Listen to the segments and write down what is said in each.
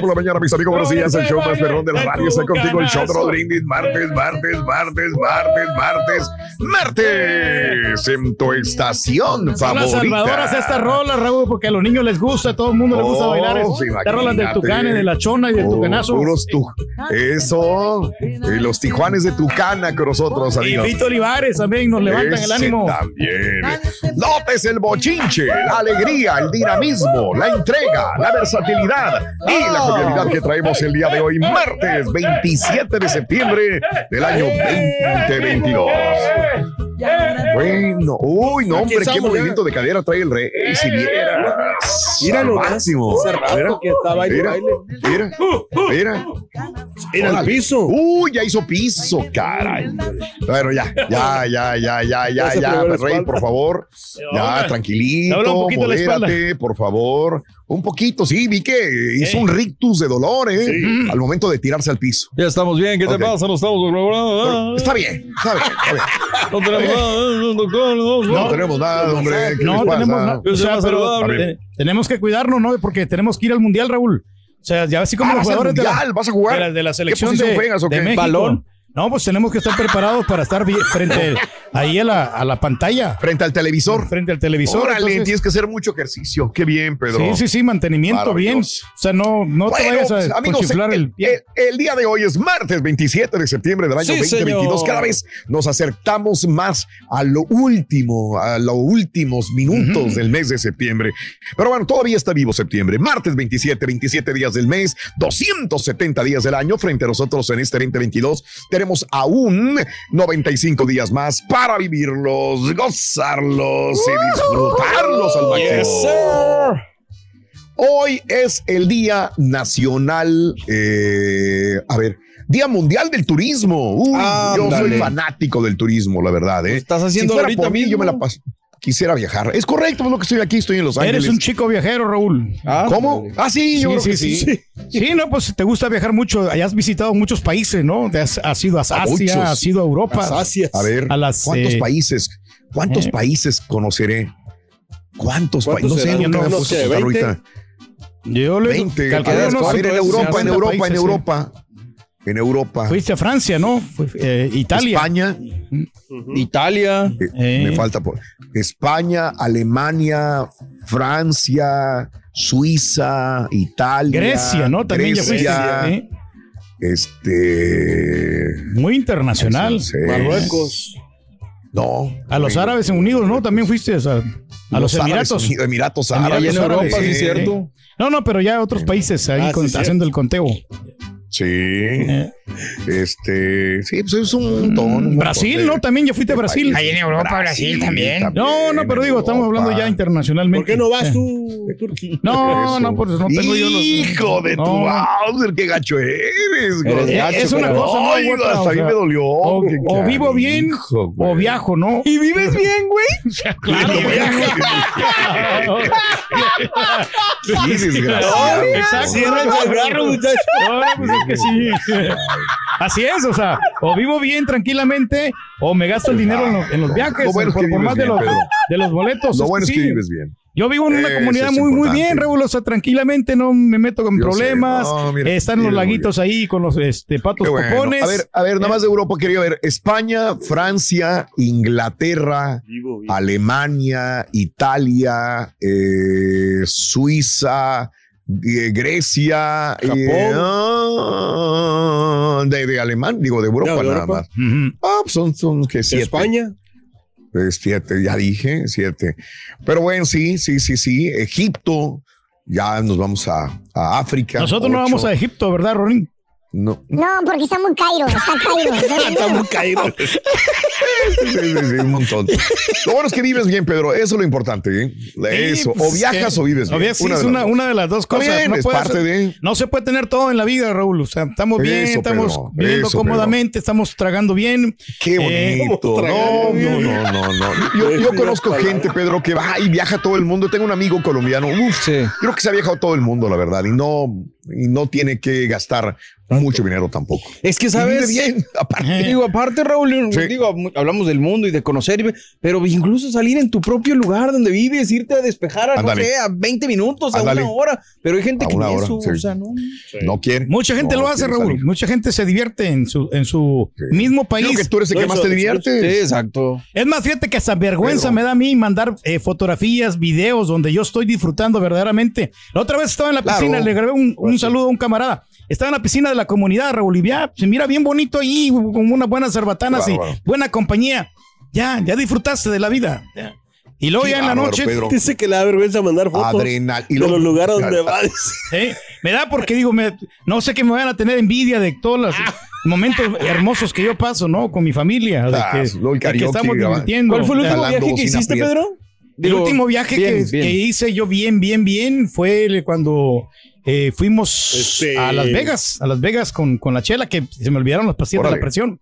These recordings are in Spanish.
Por la mañana, mis amigos, buenos días. El show más perrón de la radio está contigo. El show de Brindis. Martes, martes, martes, martes, martes, martes. En tu estación Son las salvadoras favorita. estas rolas, Raúl, porque a los niños les gusta, a todo el mundo les gusta Oh, bailar. sí, Estas rolas del. Tucán y de la Chona y del Tucanazo. puros tu- Eso. Y los tijuanes de Tucana con nosotros, Y amigos. Vito Olivares también nos levantan el ánimo. También. Notes el bochinche, la alegría, el dinamismo, la entrega, la versatilidad y la jovialidad que traemos el día de hoy, martes 27 de septiembre del año 2022. Bueno, uy, no, hombre, qué movimiento de cadera trae el rey. Si vieras. Míralo, al máximo. Mira, que está baile, mira, baile. mira, mira. En el piso. Uy, ya hizo piso, caray. Bueno, ya, ya, ya, ya, ya, ya, Ya ya, rey, por favor. Ya, tranquilito, modérate, por favor. Un poquito, sí, vi que hizo Eh. un rictus de dolor, ¿eh? Al momento de tirarse al piso. Ya estamos bien, ¿qué Ok. te pasa? No estamos Pero Está bien, está bien, está bien. No tenemos nada, doctor. No, No tenemos nada, hombre. ¿qué No tenemos nada. O sea, pero saludable. te- tenemos que cuidarnos, ¿no? Porque tenemos que ir al mundial, Raúl. O sea, ya así como Ah, los ¿vas al jugadores de la, mundial? ¿Vas a jugar? de la, de la selección posición de, juegas o de qué? México. ¿Balón? No, pues tenemos que estar preparados para estar bien frente ahí a la, a la pantalla, Frente al televisor. frente al televisor. Órale, entonces- tienes que hacer mucho ejercicio. Qué bien, Pedro. Sí, sí, sí, mantenimiento bien. O sea, no, no te Bueno, vayas pues, a amigos, conchiflar el el, pie. el- el día de hoy es martes 27 de septiembre del año Sí, 2022. señor. Cada vez nos acercamos más a lo último, a los últimos minutos del mes de septiembre. Pero bueno, todavía está vivo septiembre. Martes 27, 27 días del mes, 270 días del año. Frente a nosotros en este 2022 tenemos aún 95 días más para vivirlos, gozarlos y disfrutarlos al máximo. Hoy es el Día Nacional, eh, a ver, Día Mundial del Turismo. Uy, yo soy fanático del turismo, la verdad. ¿eh? Estás haciendo si fuera ahorita por mí, yo me la paso. Quisiera viajar. Es correcto, es lo que estoy aquí, estoy en Los Ángeles. Eres un chico viajero, Raúl. Ah, ¿Cómo? Ah, sí, yo creo que sí. Sí, no, pues te gusta viajar mucho. Hayas visitado muchos países, ¿no? Te Has, has ido a Asia, has ido a Europa. Gracias. A ver, A las, ¿cuántos eh, países? ¿Cuántos eh. países conoceré? ¿Cuántos, ¿Cuántos países? No sé, No puesto a sé, contar 20. ahorita. Yo le 20. A ver, unos a ver, en 50 Europa, en Europa, en países, sí. En Europa. Fuiste a Francia, ¿no? Eh, Italia. España. Italia. Eh, Eh. Me falta por España, Alemania, Francia, Suiza, Italia. Grecia, ¿no? También ya fuiste. Grecia, ¿eh? Este. Muy internacional. Marruecos. No. A los Árabes Unidos, ¿no? También fuiste o sea, a los, Árabes Emiratos. Unidos, Emiratos Árabes. En Europa, Árabes, sí, sí. cierto. No, no, pero ya otros países ahí Ah, con- sí, haciendo el conteo. Sí. Eh, Este. Sí, pues es un montón. Brasil, de- ¿no? También ya fuiste a de Brasil. Ahí en Europa, Brasil también. No, no, pero digo, estamos hablando ya internacionalmente. ¿Por qué no vas Eh, tú, Turquía? No, Eso. no, pues no tengo yo los. Hijo de tu No. Bowser, qué gacho eres, güey. Eh, gacho, es una pero- cosa, no otra, hasta o a mí sea, me dolió. O, o vivo bien canijo, o viajo, ¿no? ¿Y vives bien, güey? Claro, Qué desgraciado. Exacto. Cierra el muchacho. No, pues es que sí. Así es, o sea, o vivo bien tranquilamente o me gasto el dinero en los, en los viajes, Lo bueno es por, más de los, de los boletos. Lo bueno es que sí. vives bien. Yo vivo en una Eso comunidad es muy, muy bien, importante. Regulo, o sea, tranquilamente no me meto con Yo problemas. No, mira, Eh, están los mira, muy laguitos ahí con los este, patos bueno. popones. A ver, a ver, nada más de Europa quería ver. España, Francia, Inglaterra, Vivo. Alemania, Italia, eh, Suiza, eh, Grecia, eh, de, de Alemán, digo, de Europa de nada más. Ah, pues son, son que siete. España. Siete, ya dije, siete. Pero bueno, sí, sí, sí, sí. Egipto, ya nos vamos a, a África. Nosotros no vamos a Egipto, ¿verdad, Ronin? No, No, porque está muy cairo, está cairo. Está muy caído. Sí, sí, sí, un montón. Lo bueno es que vives bien, Pedro. Eso es lo importante. ¿eh? Eso. pues, o viajas o vives bien. sí, es de una, de las dos cosas. bien, es puede parte ser- de- no se puede tener todo en la vida, Raúl. O sea, estamos bien, Eso, estamos Pedro, viviendo eso, cómodamente, estamos tragando bien. Qué Eh, bonito. no, no, no, no, no. Yo, yo conozco gente, Pedro, que va y viaja todo el mundo. Tengo un amigo colombiano. Uf, Sí. creo que se ha viajado todo el mundo, la verdad. Y no, y no tiene que gastar mucho dinero tampoco. Es que, vive ¿sabes? bien, aparte. Digo, aparte, Raúl, Sí. digo, hablamos del mundo y de conocer, y- pero incluso salir en tu propio lugar donde vives, irte a despejar a, no sé, a 20 minutos, a una hora. Pero hay gente A que hora, eso, sí. o sea, no. No quiere. Mucha gente No lo hace, Raúl. salir. Mucha gente se divierte en su, en su Sí. mismo Creo país. que tú eres el que más te. Sí, exacto. Es más, fíjate que hasta vergüenza Pedro. me da a mí mandar eh, fotografías, videos donde yo estoy disfrutando verdaderamente. La otra vez estaba en la Claro. piscina, le grabé un, un saludo a un camarada. Estaba en la piscina de la comunidad, Raúl, y ya, se mira bien bonito ahí, con unas buenas cerbatanas y buena compañía. Ya, ya disfrutaste de la vida. Ya. Y luego Qué ya en la noche, Pedro. Dice que le da vergüenza mandar fotos Adrenal. Y de los lugares donde va. ¿eh? me da porque digo, me- no sé que me van a tener envidia de todos los momentos hermosos que yo paso, ¿no? Con mi familia, de Ah, que, de que estamos divirtiendo. ¿Cuál fue el último viaje que hiciste. Pedro? El Digo, último viaje bien, que, bien. que hice yo bien, bien, bien fue cuando eh, fuimos Este- a Las Vegas, a Las Vegas con, con la chela, que se me olvidaron las pastillas de la presión.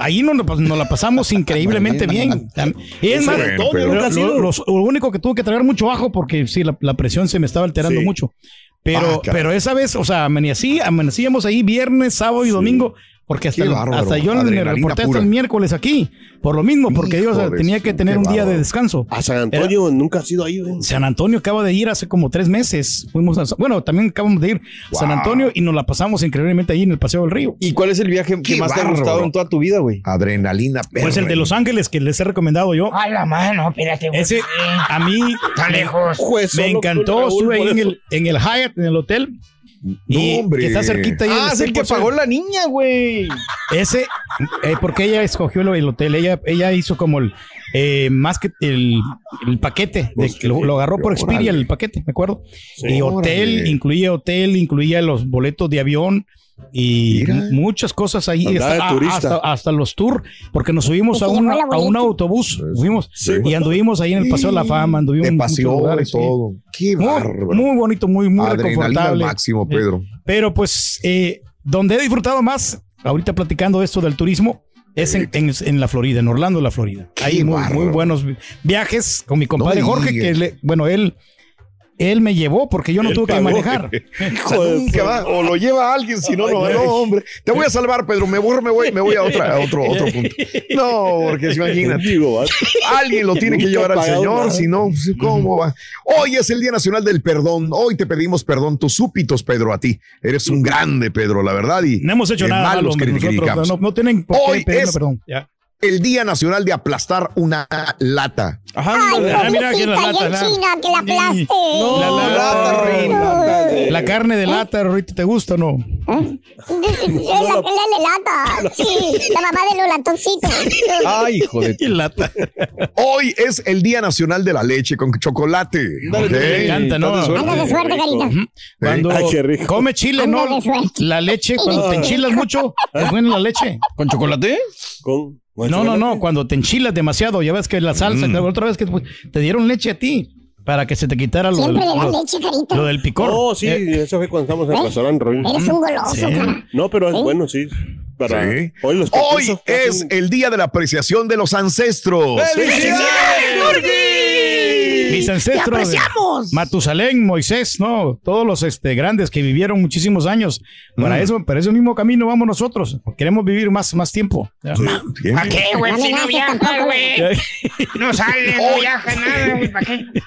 Ahí nos, nos, la pasamos increíblemente bien. Y es más, nunca lo, lo- los- lo único que tuve que traer mucho bajo porque sí, la, la presión se me estaba alterando Sí. mucho. Pero, Ah, pero esa vez, o sea, amanecí, amanecíamos ahí viernes, sábado y domingo. Porque hasta, bárbaro. hasta yo me reporté hasta el miércoles aquí. Por lo mismo, porque yo o sea, Hijo de tenía que tener un día de descanso. A San Antonio nunca has ido ahí, güey. San Antonio acaba de ir hace como tres meses. Fuimos a- bueno, también acabamos de ir a San. Antonio y nos la pasamos increíblemente ahí en el Paseo del Río. ¿Y cuál es el viaje que más te ha gustado en toda tu vida, güey? Adrenalina. Pues el de Los Ángeles que les he recomendado yo. Ay, la mano, espérate, güey. Ese a mí Tan me, lejos. Me solo encantó. Estuve ahí en el, en el Hyatt, en el hotel. Y No, hombre. que está cerquita ahí. Ah, es el que 100%. pagó la niña, güey. Ese, eh, porque ella escogió el, el hotel, ella, ella hizo como el, eh, más que el, el paquete, de que lo, lo agarró por Expedia el paquete, me acuerdo. y Órale. hotel, incluía hotel, incluía los boletos de avión y Mira. muchas cosas ahí, hasta, turista. hasta, hasta los tours, porque nos subimos Se a, una- a un autobús, fuimos Sí. y anduvimos ahí en el Paseo de la Fama, anduvimos en paseó lugares, y sí. todo. Qué Muy, muy bonito, muy, muy Adrenalina al reconfortable. máximo, Pedro. Pero pues, eh, donde he disfrutado más, ahorita platicando esto del turismo, es en, en- en la Florida, en Orlando, la Florida. Qué Hay muy, muy buenos vi- viajes con mi compadre me Jorge, que le- bueno, él, él me llevó porque yo no Él tuve que manejar. Nunca va, o lo lleva alguien, si no, no, no, hombre. Te voy a salvar, Pedro. Me voy, me voy, me voy a, otra, a otro, otro punto. No, porque se imagínate. Alguien lo tiene que llevar al Señor, si no, pues, ¿cómo va? Hoy es el Día Nacional del Perdón. Hoy te pedimos perdón, tus súpitos, Pedro, a ti. Eres un grande, Pedro, la verdad. Y No hemos hecho nada mal malo, no, no tienen por Hoy qué pedirme es- perdón. Ya. El Día Nacional de aplastar una lata. Ajá, Ay. Ah, mira, aquí pobrecita, la lata, la- china, que la aplaste. No, La lata, lata, rey, lata de- La carne de lata, ahorita te gusta o no? Es la que le lata. Sí, la mamá de los latoncitos. Ay, hijo de... Lata. Hoy es el Día Nacional de la Leche con chocolate. Dale, ¿ok? dale, Me encanta, ¿no? Anda de suerte, carita. Cuando Ay, qué rico. come chile, Anda ¿no? La leche, cuando te enchilas mucho, te ponen la leche. ¿Con chocolate? Con, No, no, no, cuando te enchilas demasiado, ya ves que la salsa, la otra vez que pues, te dieron leche a ti para que se te quitara lo, del, Siempre le dan lo- leche, carita. lo del picor. Oh, sí, Eh, eso fue cuando estábamos en el restaurante, Raúl. Eres un goloso, Sí. cara. No, pero es bueno, sí. Para Sí. hoy los Hoy es hacen- el Día de la Apreciación de los Ancestros. ¡Felicidades, mis ancestros. apreciamos! Matusalén, Moisés, no, todos los este, grandes que vivieron muchísimos años. Para Mm. eso, para ese mismo camino vamos nosotros. Queremos vivir más, más tiempo. ¿Para qué, güey? Si no tampoco, güey. No sales, no viajas, nada, güey. ¿Para qué?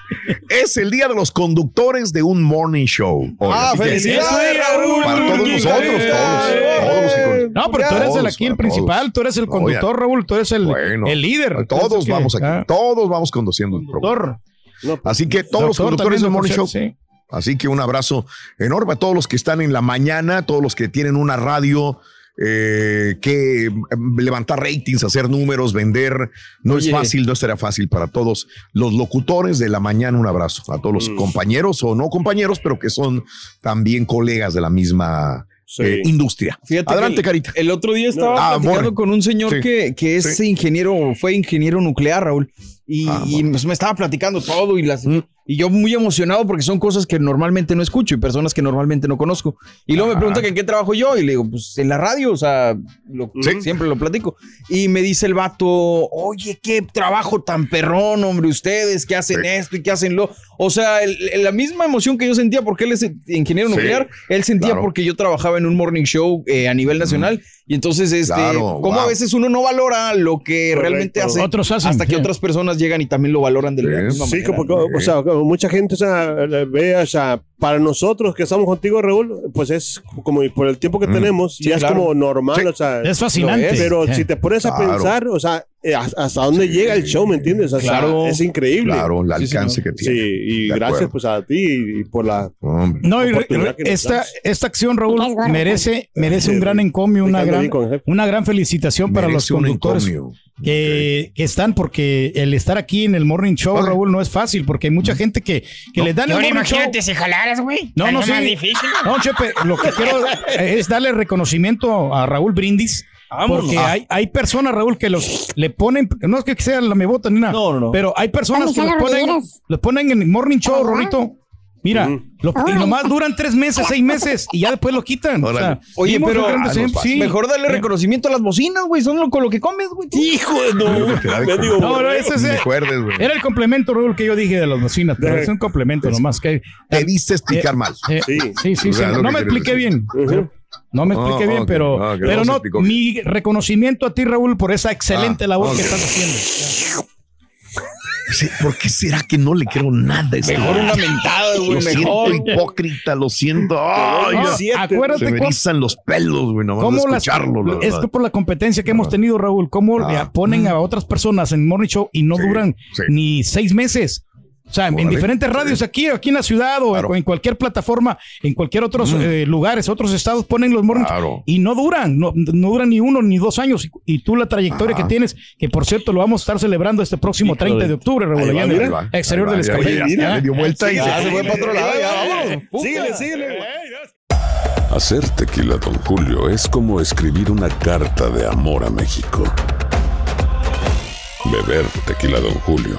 Es el día de los conductores de un morning show. hoy. Ah, felicidades, Raúl. Para todos nosotros, todos, todos los que con- No, pero tú eres el aquí el principal, tú eres el conductor, Raúl, tú eres el, Bueno, el líder. Todos vamos aquí, ah, todos vamos conduciendo el programa. Conductor. Así que todos los conductores del morning show. sí. Así que un abrazo enorme a todos los que están en la mañana, todos los que tienen una radio. eh, que mm, levantar ratings, hacer números, vender, no Oye. es fácil, no será fácil para todos los locutores de la mañana. Un abrazo a todos los Mm. compañeros o no compañeros, pero que son también colegas de la misma Sí. eh, industria. Fíjate Adelante, Carita. El otro día estaba Ah, platicando con un señor Sí. que, que es Sí. ingeniero, fue ingeniero nuclear, Raúl. Y, Ah, y pues me estaba platicando todo y las Mm. y yo muy emocionado porque son cosas que normalmente no escucho y personas que normalmente no conozco. Y luego Ajá. me pregunta que en qué trabajo yo y le digo, pues en la radio, o sea, lo- Sí. siempre lo platico. Y me dice el vato, oye, qué trabajo tan perrón, hombre, ustedes que hacen Sí. esto y que hacen lo. O sea, el- el- la misma emoción que yo sentía porque él es ingeniero Sí, nuclear, él sentía claro. porque yo trabajaba en un morning show eh, a nivel nacional. Y entonces, este, Claro, como wow. a veces uno no valora lo que Correcto. realmente hace, Otros hacen, hasta que sí. otras personas llegan y también lo valoran de la Sí. misma Sí, manera. como, o sea, como mucha gente o sea, ve, o sea, para nosotros que estamos contigo, Raúl, pues es como por el tiempo que Mm. tenemos, Sí, ya claro. es como normal, Sí. o sea, Es fascinante. Pero si te pones a Claro. pensar, o sea, eh, hasta dónde llega el show, ¿me entiendes? O sea, Claro. es increíble. Claro, el Sí, alcance que Sí, tiene. y De gracias acuerdo. pues a ti y por la Hombre. No, y re- re- esta, esta acción, Raúl, merece, merece un Sí, gran encomio, una gran, una gran felicitación para los Merece conductores que, que están, porque el estar aquí en el Morning Show. Raúl, no es fácil, porque hay mucha gente que, que les dan el Ahora Morning Show. imagínate si jalaras, güey. No, no, sí. difícil. No, Chepe, lo que quiero es darle reconocimiento a Raúl Brindis. Vámonos. Porque Ah. hay, hay personas, Raúl, que los le ponen, no es que sea la mebota ni nada, No, no, no. pero hay personas que los ponen, los ponen en el morning show. Rolito. Mira, lo- y nomás duran tres meses, seis meses y ya después lo quitan. O sea. Oye, vimos pero- Ah, no sí. Mejor darle Eh, reconocimiento a las bocinas, güey. Son lo, con lo que comes, güey. Hijo de no. Me. No, no, ese es me acuerdes. Era el complemento, Raúl, que yo dije de las bocinas, pero es un complemento nomás. Que, Te diste explicar Eh, mal. eh, Sí. sí, sí, O sea, sí. lo No me expliqué decir. bien. Ujú. No me expliqué Oh, bien, pero, ok, pero no mi reconocimiento a ti, Raúl, por esa excelente Ah, labor que estás haciendo. Sí, ¿Por qué será que no le creo nada a este Mejor una mentada, Lo güey. siento Mejor. hipócrita, lo siento. Ay, No, siete. se acuérdate me erizan los pelos, güey, nomás de cómo las, escucharlo. la es verdad. que por la competencia que hemos tenido, Raúl, cómo Ah. le ponen a otras personas en Morning Show y no Sí, duran sí. ni seis meses. O sea, en diferentes radios aquí, aquí en la ciudad o Claro. en cualquier plataforma, en cualquier otros eh, lugares, otros estados ponen los morning Claro. y no duran, no, no duran ni uno ni dos años. Y, y tú la trayectoria Ajá. que tienes, que por cierto lo vamos a estar celebrando este próximo 30 de octubre, mira. Ahí va, exterior ahí del ya, ya le dio vuelta y Ya se- fue para otro lado, ya, vámonos. Síguele, síguele. Hacer tequila, Don Julio, es como escribir una carta de amor a México. Beber tequila, Don Julio,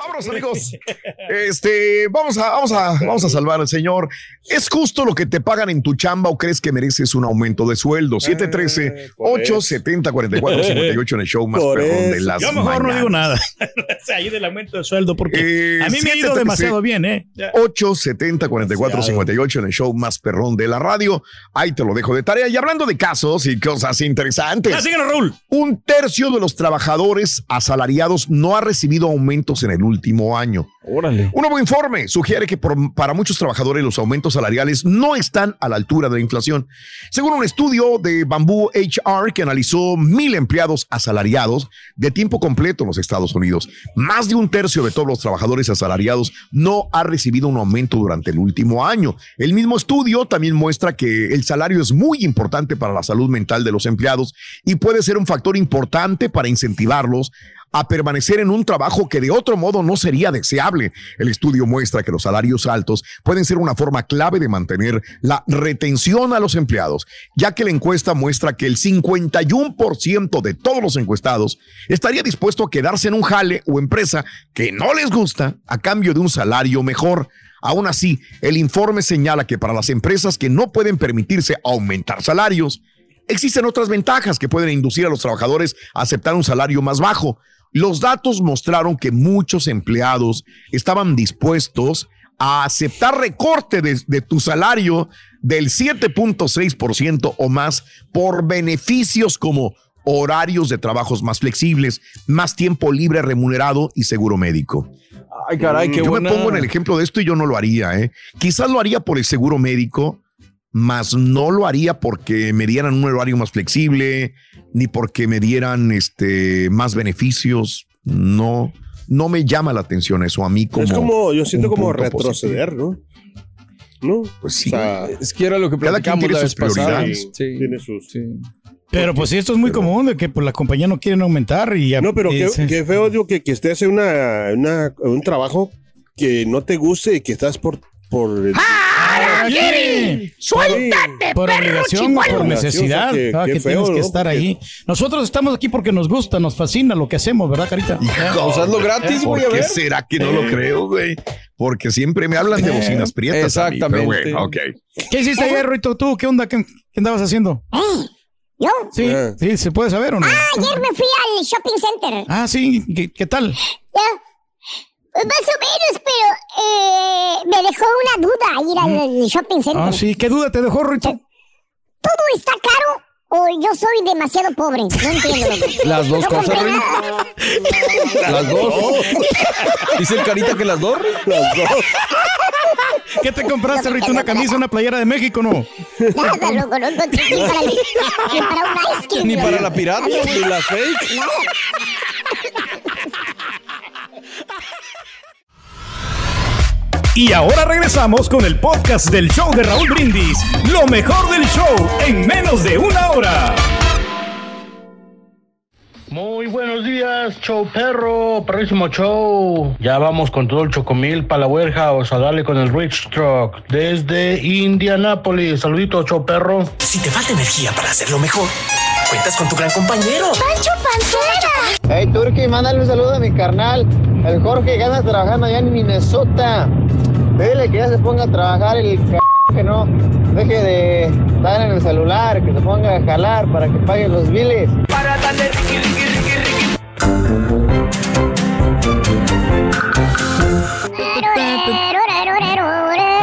Vámonos, amigos. Este, vamos a, vamos a, vamos a salvar al señor. ¿Es justo lo que te pagan en tu chamba o crees que mereces un aumento de sueldo? 713-870-4458 en el show más Por perrón de las Yo mejor no digo nada. ahí del aumento de sueldo, porque Eh, a mí me ha ido 713. demasiado bien, ¿eh? 870-4458 en el show más perrón de la radio. Ahí te lo dejo de tarea. Y hablando de casos y cosas interesantes. Ya síguenos, Raúl. Un tercio de los trabajadores asalariados no ha recibido aumentos en el último año. Órale. Un nuevo informe sugiere que por- para muchos trabajadores los aumentos salariales no están a la altura de la inflación. Según un estudio de Bamboo HR que analizó mil empleados asalariados de tiempo completo en los Estados Unidos, más de un tercio de todos los trabajadores asalariados no ha recibido un aumento durante el último año. El mismo estudio también muestra que el salario es muy importante para la salud mental de los empleados y puede ser un factor importante para incentivarlos a permanecer en un trabajo que de otro modo no sería deseable. El estudio muestra que los salarios altos pueden ser una forma clave de mantener la retención a los empleados, ya que la encuesta muestra que el 51% de todos los encuestados estaría dispuesto a quedarse en un jale o empresa que no les gusta a cambio de un salario mejor. Aún así, el informe señala que para las empresas que no pueden permitirse aumentar salarios, Existen otras ventajas que pueden inducir a los trabajadores a aceptar un salario más bajo. Los datos mostraron que muchos empleados estaban dispuestos a aceptar recorte de, de tu salario del 7.6% o más por beneficios como horarios de trabajos más flexibles, más tiempo libre remunerado y seguro médico. Ay, caray, qué yo buena. me pongo en el ejemplo de esto y yo no lo haría. ¿eh? Quizás lo haría por el seguro médico, mas no lo haría porque me dieran un horario más flexible, ni porque me dieran este, más beneficios. No, no me llama la atención eso a mí como. es como, yo siento como retroceder, ¿no? ¿No? Pues sí. O sea, Es que era lo que Cada quien platicamos tiene la sus vez pasada. prioridades. Sí. tiene sus... Sí. Pero pues esto es muy común de que pues, la compañía no quieren aumentar y ya. No, pero qué, qué feo, digo, que, que estés en una, una- un trabajo que no te guste y que estás por... por ¡Ah, quiere! ¡Suéltate, Por obligación o por necesidad. Qué, ah, qué que feo, tienes que estar ahí. Nosotros estamos aquí porque nos gusta, nos fascina lo que hacemos, ¿verdad, Carita? Hijo, hazlo gratis, ¿Por voy a qué será que no lo creo, güey? Porque siempre me hablan de Eh, bocinas prietas. a mí, pero exactamente. bueno, ok. ¿Qué hiciste ayer, Ruito? ¿Tú qué onda? ¿Qué, qué andabas haciendo? ¿Eh? ¿Yo? Sí, Eh. sí, ¿se puede saber o no? Ayer me fui al shopping center. Ah, sí, ¿qué, qué tal? Pues más o menos, pero eh, me dejó una duda ir al shopping center. Ah, sí, ¿qué duda te dejó, Ruito? ¿Todo está caro o yo soy demasiado pobre? No entiendo. loco. Las dos No cosas, compré Rey. nada. Las dos. Dice el carita que las dos. Rey. ¿Qué te compraste, Ruito? ¿Una camisa, una playera de México, no? Nada, loco, no, no, ni, para, ni para un ice cream. Ni para la pirata, ni la fake. Y ahora regresamos con el podcast del show de Raúl Brindis. Lo mejor del show en menos de una hora. Muy buenos días, show perro, perrísimo show. Ya vamos con todo el chocomil para la warehouse a darle con el Rich Truck desde Indianápolis. Saludito, show perro. Si te falta energía para hacerlo mejor, cuentas con tu gran compañero. ¡Pancho Pantera! Hey Turki, mándale un saludo a mi carnal, el Jorge que anda trabajando allá en Minnesota. Dile que ya se ponga a trabajar el c que no deje de estar en el celular, que se ponga a jalar para que pague los biles. Para darle riqui, riqui, riqui, riqui.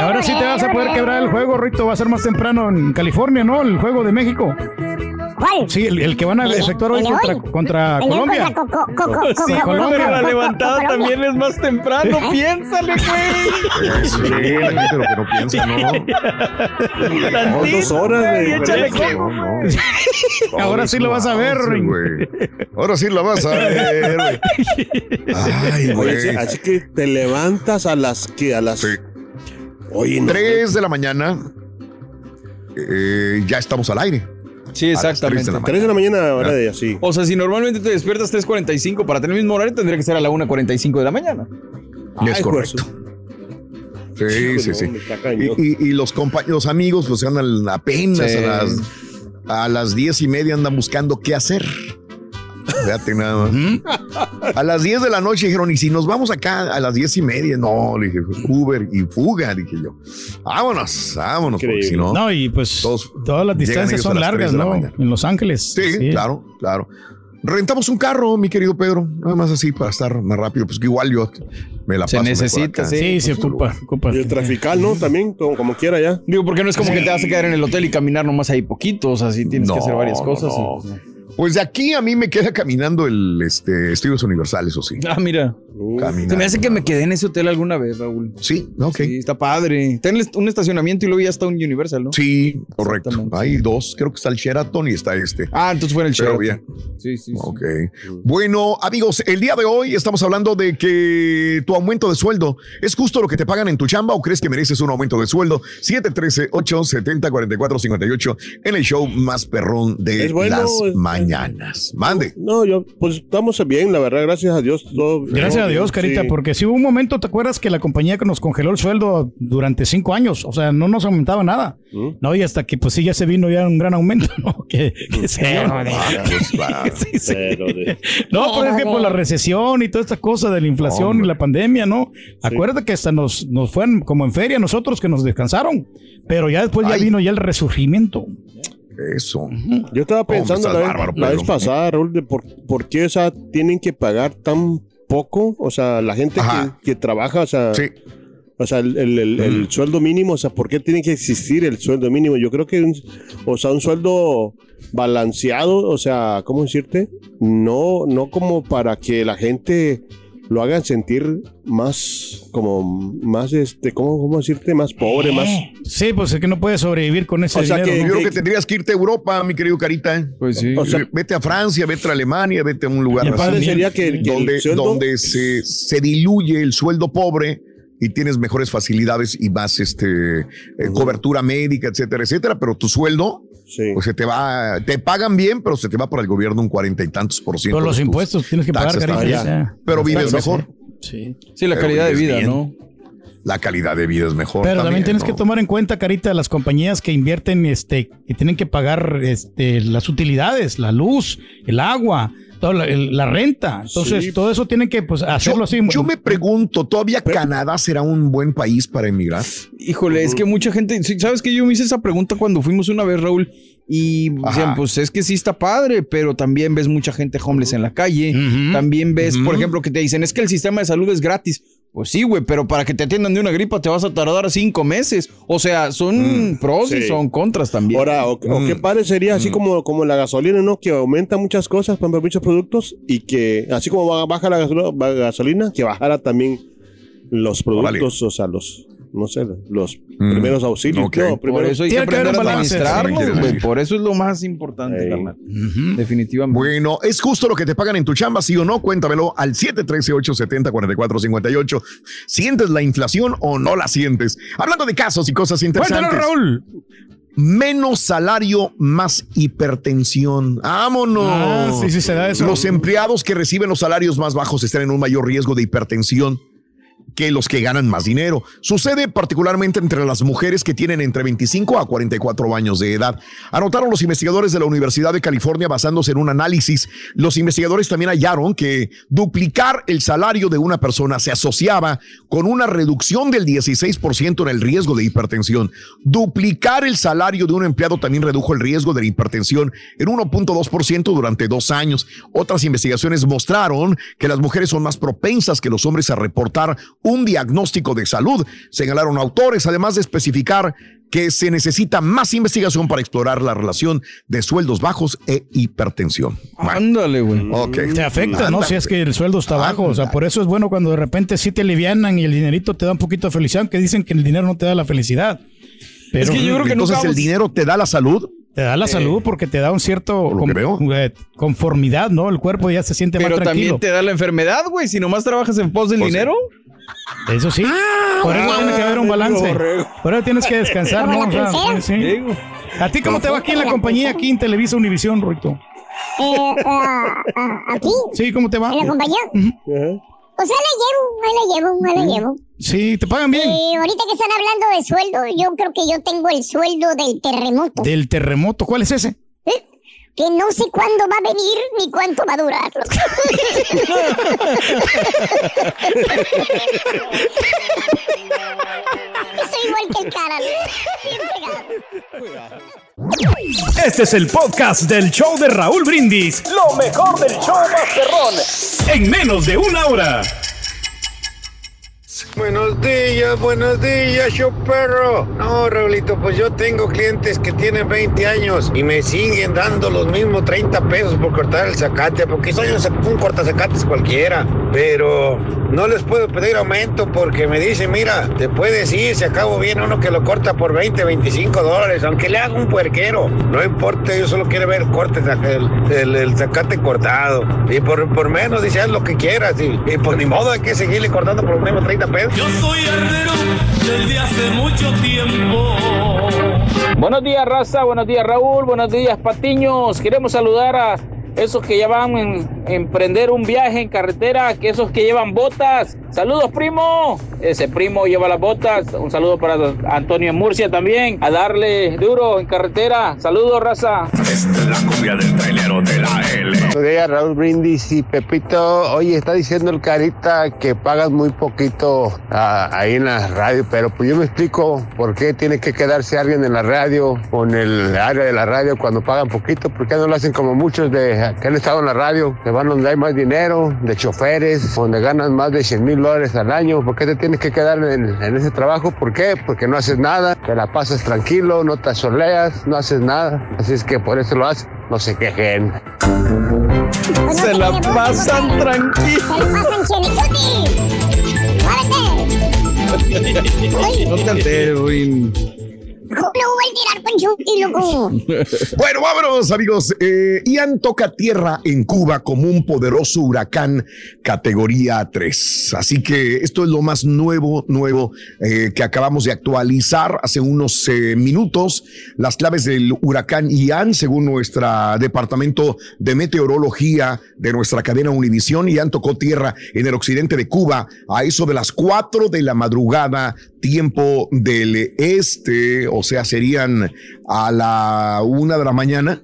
Ahora sí te vas a poder quebrar el juego, Rito. Va a ser más temprano en California, ¿no? El juego de México. ¿Cuál? Sí, el, el que van a efectuar hoy ¿El de contra, hoy? Colombia. contra Co- Co- Co- Co- Sí, Co- Colombia. Co- La levantada también es más temprano. Piénsale, güey. Sí, la gente lo que no piensa, ¿no? Dos horas de No, no. Ahora sí lo vas a ver, güey. Ahora sí lo vas a ver, güey. Ay, Oye, así, güey. así que te levantas a las que a las Sí. Oye, no. 3 de la mañana. eh, ya estamos al aire. Sí, exactamente. de la 3 de la mañana, hora de así. O sea, si normalmente te despiertas 3.45 para tener el mismo horario, tendría que ser a la 1.45 de la mañana. Es Ay, correcto. Sí, sí, sí. Y, y- y los compañeros, los amigos, pues andan apenas Sí. a las a las diez y media andan buscando qué hacer. Fíjate nada más. A las 10 de la noche dijeron, ¿y si nos vamos acá a las diez y media? No, le dije, Uber y fuga, dije yo. Vámonos, vámonos, porque si no. No, y pues Todos todas las distancias son las largas, la ¿no? mañana. En Los Ángeles. Sí, claro, claro. Rentamos un carro, mi querido Pedro, nada más así para estar más rápido, pues que igual yo me la Se paso necesita, acá. sí. Sí, se ocupa, ocupa. Y el trafical, ¿no? También, como, como quiera ya. Digo, porque no es como que te vas a quedar en el hotel y caminar nomás ahí poquito. O sea, sí tienes que hacer varias cosas. no. Pues de aquí a mí me queda caminando el este, Estudios Universal, eso sí. Ah, mira. Caminando. Se me hace que me quedé en ese hotel alguna vez, Raúl. Sí, ok. Sí, está padre. Tiene un estacionamiento y luego ya está un Universal, ¿no? Sí, correcto. Hay dos, creo que está el Sheraton y está este. Ah, entonces fue en el Pero Sheraton. bien. Sí, sí, sí. Ok. Bueno, amigos, el día de hoy estamos hablando de que tu aumento de sueldo es justo lo que te pagan en tu chamba o crees que mereces un aumento de sueldo. 713-870-4458 en el show más perrón de Es bueno, las es- mañanas. Mande. No, yo, pues estamos bien, la verdad, gracias a Dios. todo- Gracias a Dios, Carita, sí. porque si hubo un momento, ¿te acuerdas que la compañía que nos congeló el sueldo durante cinco años? O sea, no nos aumentaba nada. No, y hasta que pues sí ya se vino ya un gran aumento, ¿no? Que, que se dio. Sí, sí. No, pero es que por la recesión y toda esta cosa de la inflación y la pandemia, ¿no? Acuérdate que hasta nos, nos fueron como en feria nosotros que nos descansaron, pero ya después ya vino ya el resurgimiento. Eso. Yo estaba pensando estás la, vez, bárbaro, la vez pasada, Raúl, de por, por qué o sea, tienen que pagar tan poco. O sea, la gente que, trabaja, o sea, o sea el, el- el- el sueldo mínimo, o sea, ¿por qué tiene que existir el sueldo mínimo? Yo creo que, un- o sea, un sueldo balanceado, o sea, ¿cómo decirte? No, no como para que la gente lo hagan sentir más, como, más, este, ¿cómo, cómo decirte? Más pobre, más... Sí, pues es que no puedes sobrevivir con ese O sea, dinero. que- ¿no? Yo creo que tendrías que irte a Europa, mi querido Carita. Pues sí. O sea, vete a Francia, vete a Alemania, vete a un lugar así, sería que- que donde, sueldo- donde se, se diluye el sueldo pobre y tienes mejores facilidades y más este eh, cobertura médica, etcétera, etcétera, pero tu sueldo pues se te va, te pagan bien, pero se te va por el gobierno un cuarenta y tantos por ciento. Todos los impuestos tienes que pagar, ya. Pero vives mejor. Sí. Sí, la Pero calidad de vida, bien. ¿no? La calidad de vida es mejor. Pero también, tienes ¿no? que tomar en cuenta, Carita, las compañías que invierten, este, que tienen que pagar este, las utilidades, la luz, el agua, toda la, el- la renta. Entonces, Sí. todo eso tienen que pues, hacerlo Yo, así. yo me pregunto, ¿todavía Canadá será un buen país para emigrar? Híjole, es que mucha gente, ¿sabes que Yo me hice esa pregunta cuando fuimos una vez, Raúl, y decían, pues es que sí está padre, pero también ves mucha gente homeless en la calle, también ves, por ejemplo, que te dicen, es que el sistema de salud es gratis. Pues sí, güey, pero para que te atiendan de una gripa te vas a tardar cinco meses. O sea, son pros y son contras también. Ahora, o, o qué padre sería así como, como la gasolina, ¿no? Que aumenta muchas cosas, ejemplo, muchos productos, y que así como ba- baja la gasolina, que bajara también los productos, o sea, los, no sé, los primeros auxilios. Ok. No, Por primero- eso hay que Tiene que haber aprender a administrarlo, sí. Por eso es lo más importante, carnal. Definitivamente. Bueno, ¿es justo lo que te pagan en tu chamba, sí o no? Cuéntamelo al 713-870-4458. ¿Sientes la inflación o no la sientes? Hablando de casos y cosas interesantes. Cuéntanos, Raúl. Menos salario, más hipertensión. ¡Vámonos! Ah, sí, sí se da eso. Los empleados que reciben los salarios más bajos están en un mayor riesgo de hipertensión que los que ganan más dinero. Sucede particularmente entre las mujeres que tienen entre 25 a 44 años de edad. Anotaron los investigadores de la Universidad de California basándose en un análisis. Los investigadores también hallaron que duplicar el salario de una persona se asociaba con una reducción del 16% en el riesgo de hipertensión. Duplicar el salario de un empleado también redujo el riesgo de la hipertensión en 1.2% durante dos años. Otras investigaciones mostraron que las mujeres son más propensas que los hombres a reportar un diagnóstico de salud, señalaron autores, además de especificar que se necesita más investigación para explorar la relación de sueldos bajos e hipertensión. Ándale, güey. Ok. Te afecta, ¿no? Si es que el sueldo está bajo. O sea, por eso es bueno cuando de repente sí te alivianan y el dinerito te da un poquito de felicidad, aunque dicen que el dinero no te da la felicidad. Pero Es que yo creo que Entonces, nunca ¿el dinero te da la salud? te da la salud porque te da un cierto eh, conformidad, ¿no? El cuerpo ya se siente Pero más tranquilo. también te da la enfermedad, güey. Si nomás trabajas en pos del Pues sí. dinero. Eso sí. por eso tiene que haber un balance. Por eso tienes que descansar, ¿no? la O sea, sí. Digo. ¿A ti cómo te va aquí en la compañía, aquí en Televisa Univisión, Ruito? Eh, ah, ah, aquí, Sí, ¿cómo te va? en la compañía. Pues ahí la llevo, ahí la llevo, ahí la llevo. Sí, te pagan bien. Y ahorita que están hablando de sueldo, yo creo que yo tengo el sueldo del terremoto. Del terremoto, ¿cuál es ese? ¿Eh? Que no sé cuándo va a venir ni cuánto va a durar. Estoy igual que el cara. Bien pegado. Este es el podcast del show de Raúl Brindis. Lo mejor del show Masterrón. En menos de una hora. Buenos días, buenos días, show perro. No, Raulito, pues yo tengo clientes que tienen 20 años y me siguen dando los mismos 30 pesos por cortar el zacate, porque soy un, un cortazacates cualquiera. Pero no les puedo pedir aumento porque me dicen, mira, te puedes ir, si acabo bien uno que lo corta por 20, 25 dólares, aunque le haga un puerquero. No importa, yo solo quiero ver el, el, el zacate cortado. Y por, por menos, dice, haz lo que quieras. Y, y pues ni modo hay que seguirle cortando por lo menos 30 Yo soy herrero desde hace mucho tiempo. Buenos días, raza. Buenos días, Raúl. Buenos días, Patiños. Queremos saludar a esos que ya van a emprender un viaje en carretera, que esos que llevan botas. Saludos, primo. Ese primo lleva las botas. Un saludo para Antonio Murcia también. A darle duro en carretera. Saludos, raza. Esta es la cumbia del trailero de la L. Buenos días, Raúl Brindis y Pepito. Oye, está diciendo el Carita que pagas muy poquito ah, ahí en la radio, pero pues yo me explico por qué tiene que quedarse alguien en la radio o en el área de la radio cuando pagan poquito, porque no lo hacen como muchos de que han estado en la radio, que van donde hay más dinero, de choferes, donde ganan más de 100 mil dólares al año. ¿Por qué te tienes que quedar en, en ese trabajo? ¿Por qué? Porque no haces nada, te la pasas tranquilo, no te asoleas, no haces nada. Así es que por eso lo haces. No se quejen. Se la pasan tranquilos. Se la pasan. No te alteres, Rin. ¿Cómo lo voy a tirar con? Bueno, vámonos, amigos. Eh, Ian toca tierra en Cuba como un poderoso huracán categoría 3. Así que esto es lo más nuevo, nuevo eh, que acabamos de actualizar hace unos eh, minutos. Las claves del huracán Ian, según nuestro departamento de meteorología de nuestra cadena Univisión, Ian tocó tierra en el occidente de Cuba a eso de las 4 de la madrugada, tiempo del este, o sea, serían a la una de la mañana,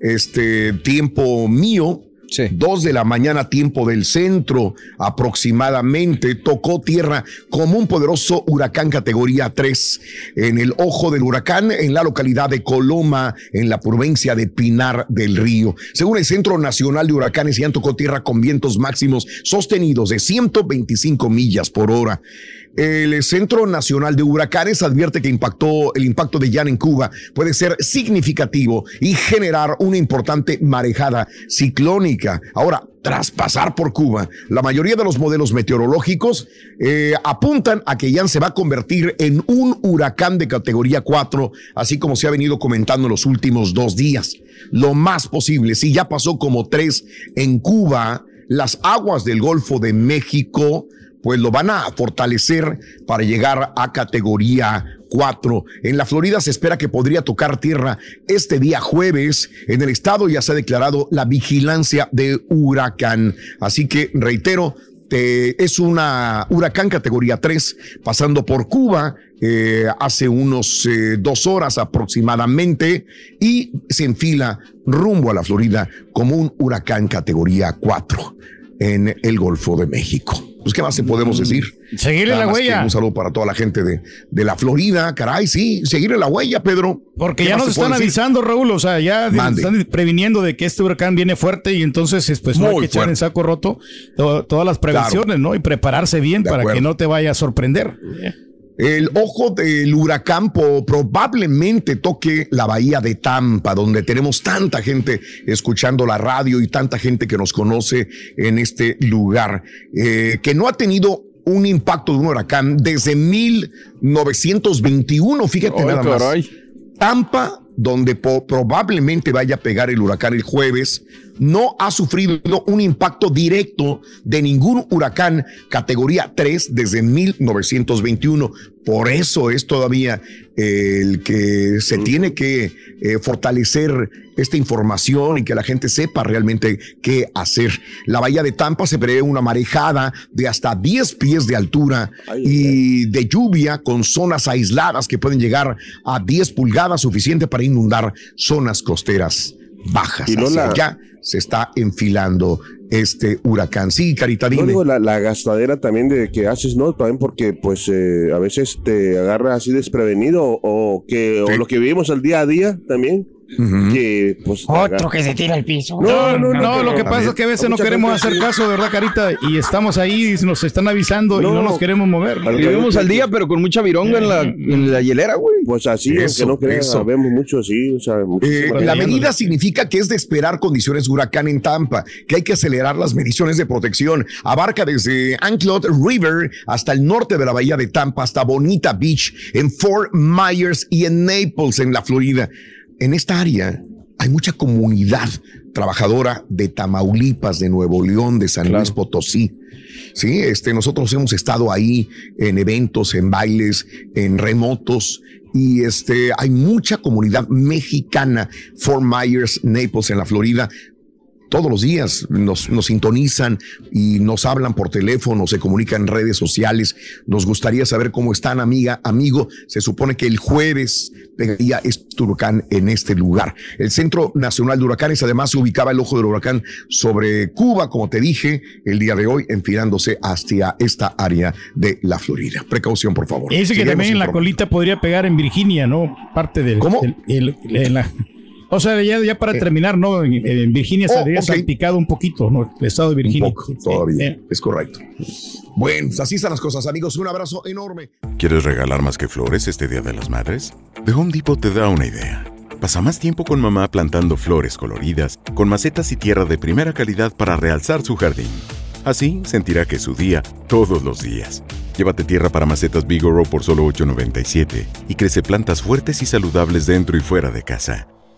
este tiempo mío. Dos de la mañana, tiempo del centro, aproximadamente, tocó tierra como un poderoso huracán categoría 3 en el ojo del huracán en la localidad de Coloma, en la provincia de Pinar del Río. Según el Centro Nacional de Huracanes, ya tocó tierra con vientos máximos sostenidos de 125 millas por hora. El Centro Nacional de Huracanes advierte que impactó, el impacto de Jan en Cuba puede ser significativo y generar una importante marejada ciclónica. Ahora, tras pasar por Cuba, la mayoría de los modelos meteorológicos eh, apuntan a que Jan se va a convertir en un huracán de categoría 4, así como se ha venido comentando en los últimos dos días. Lo más posible, si ya pasó como tres en Cuba, las aguas del Golfo de México pues lo van a fortalecer para llegar a categoría 4. En la Florida se espera que podría tocar tierra este día jueves. En el estado ya se ha declarado la vigilancia de huracán. Así que reitero, es una huracán categoría 3 pasando por Cuba eh, hace unos eh, dos horas aproximadamente y se enfila rumbo a la Florida como un huracán categoría 4 en el Golfo de México. Pues, ¿qué más te podemos decir? Seguirle Nada la huella. Un saludo para toda la gente de, de la Florida, caray, sí, seguirle la huella, Pedro. Porque ¿Qué ya nos están avisando, Raúl, o sea, ya Mande. están previniendo de que este huracán viene fuerte y entonces es, pues no hay que echar en saco roto to- todas las prevenciones, ¿no? Y prepararse bien De para acuerdo. que no te vaya a sorprender. El ojo del huracán probablemente toque la bahía de Tampa, donde tenemos tanta gente escuchando la radio y tanta gente que nos conoce en este lugar, eh, que no ha tenido un impacto de un huracán desde 1921, fíjate nada más. caray. Tampa, donde probablemente vaya a pegar el huracán el jueves, no ha sufrido un impacto directo de ningún huracán categoría 3 desde 1921. Por eso es todavía eh, el que se tiene que eh, fortalecer esta información y que la gente sepa realmente qué hacer. La bahía de Tampa se prevé una marejada de hasta 10 pies de altura y de lluvia con zonas aisladas que pueden llegar a 10 pulgadas, suficiente para inundar zonas costeras bajas. Y allá se está enfilando este huracán. Sí, Carita, No dime. digo la, la gastadera también de que haces, ¿no? También porque pues eh, a veces te agarra así desprevenido o, que o lo que vivimos al día a día también. Que pues... Otro que se tira al piso. No, no, no, lo que pasa es que a veces no queremos hacer caso, ¿verdad, Carita? Y estamos ahí y nos están avisando y no nos queremos mover. Vivimos al día, pero con mucha vironga en la, en la hielera, güey. Pues así, Eso, no crean, eso. vemos mucho así, o sea, Eh, la medida significa que es de esperar condiciones de huracán en Tampa, que hay que acelerar las mediciones de protección. Abarca desde Anclote River hasta el norte de la bahía de Tampa, hasta Bonita Beach, en Fort Myers y en Naples, en la Florida. En esta área hay mucha comunidad trabajadora de Tamaulipas, de Nuevo León, de San Luis Potosí. Sí, este, nosotros hemos estado ahí en eventos, en bailes, en remotos. Y este, hay mucha comunidad mexicana, Fort Myers, Naples, en la Florida. Todos los días nos, nos sintonizan y nos hablan por teléfono, se comunican en redes sociales. Nos gustaría saber cómo están, amiga, amigo. Se supone que el jueves pegaría este huracán en este lugar. El Centro Nacional de Huracanes además se ubicaba el ojo del huracán sobre Cuba, como te dije, el día de hoy, enfilándose hacia esta área de la Florida. Precaución, por favor. Y dice que también en la colita podría pegar en Virginia, ¿no? Parte del. ¿Cómo? del- el- la- o sea, ya, ya para terminar, ¿no? En, en Virginia se Oh, habría ok. salpicado un poquito, ¿no? El estado de Virginia. Un poco, todavía. Es correcto. Bueno, pues así están las cosas, amigos. Un abrazo enorme. ¿Quieres regalar más que flores este Día de las Madres? The Home Depot te da una idea. Pasa más tiempo con mamá plantando flores coloridas, con macetas y tierra de primera calidad para realzar su jardín. Así sentirá que es su día todos los días. Llévate tierra para macetas Bigoro por solo $8.97 y crece plantas fuertes y saludables dentro y fuera de casa.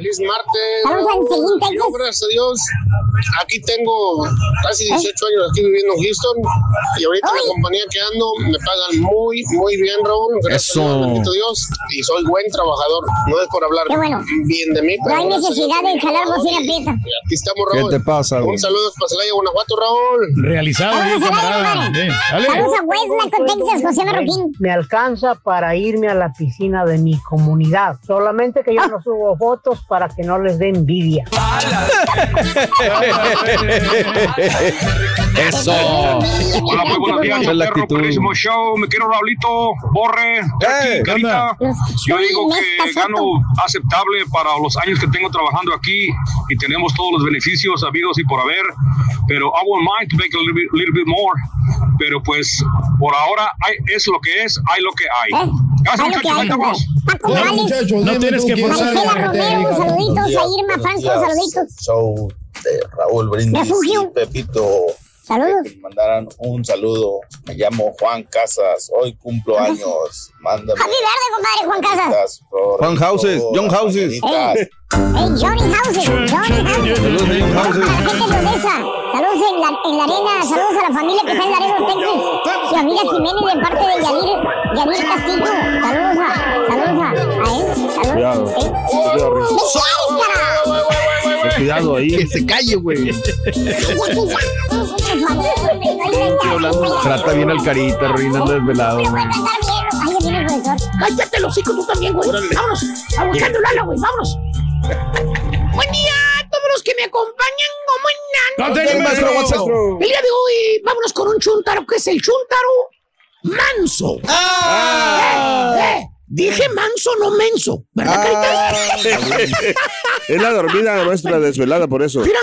Feliz martes. Vamos al siguiente, Yo, gracias a Dios, aquí tengo casi 18 años aquí viviendo en Houston y ahorita la compañía que ando me pagan muy, muy bien, Raúl. Gracias Eso. a Dios, Dios. Y soy buen trabajador. No es por hablar Qué bueno. bien de mí, No pero hay gracias a necesidad de jalar bocina y Aquí estamos, ¿Qué Raúl. te pasa, güey? Un saludo para Celaya, Guanajuato, Raúl. Realizado, al aire, camarada. Sí. Saludos a Westlaco, Texas, José Marroquín. Me alcanza para irme a la piscina de mi comunidad. Solamente que yo no subo fotos para que no les dé envidia. Eso. Hola, muy buenos días, yo la perro, actitud. perrísimo show. Me quiero Raulito, Borre, Jackie, Carita. Yo digo que gano aceptable para los años que tengo trabajando aquí y tenemos todos los beneficios habidos y por haber. Pero I won't mind to make a little bit, little bit more. Pero pues por ahora hay- es lo que es, hay lo que hay. Gracias, muchachos. ahí estamos. No, Morales. muchachos, No tienes que Romero, saluditos. A Irma Franco, saluditos. Show de Raúl Brindis Refugio. y Pepito. Saludos. Que me mandaran un saludo. Me llamo Juan Casas. Hoy cumplo años. Mándame. Happy verde, compadre, Juan Casas. Juan Houses, John Houses. Hey, hey, Johnny Houses, Johnny Houses. Saludos, John Houses. Para la gente de Odessa, saludos en la, en la arena, saludos a la familia que está en Laredo, Texas. Y a Mira Jiménez de parte de Yadir, Yadir Castillo. Saludos a, saludos a, a él. Saludos. Cuidado. ¿Eh? ¡Felicidades, Cuidado ahí. Que se calle, güey. Trata bien al carita, arruinando desvelado. Ay, ya viene el profesor. Cállate los hijos tú también, güey. Vámonos. A buscando Lala, güey. Vámonos. Buen día a todos los que me acompañan. ¿Cómo andan? Maestro, WhatsApp. El día de hoy, vámonos con un chuntaro que es el chuntaro manso. Ah. Dije manso, no menso. ¿Verdad, Carita? Es la dormida nuestra desvelada, por eso. Mira,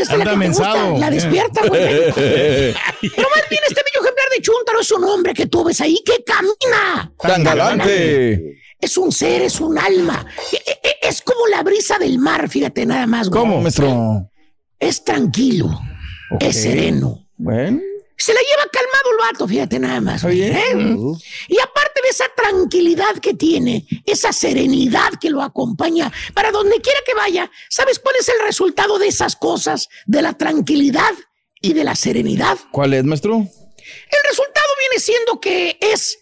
esta es la que te gusta, la despierta, güey. Pero más bien este bello ejemplar de Chuntaro es un hombre que tú ves ahí que camina. Tan galante. Es un ser, es un alma. E- e- Es como la brisa del mar, fíjate nada más, güey. ¿Cómo, maestro? Es tranquilo, es sereno. Bueno. Se la lleva calmado el vato, fíjate nada más. güey, ¿eh? Y aparte de esa tranquilidad que tiene, esa serenidad que lo acompaña, para donde quiera que vaya, ¿sabes cuál es el resultado de esas cosas? De la tranquilidad y de la serenidad. ¿Cuál es, maestro? El resultado viene siendo que es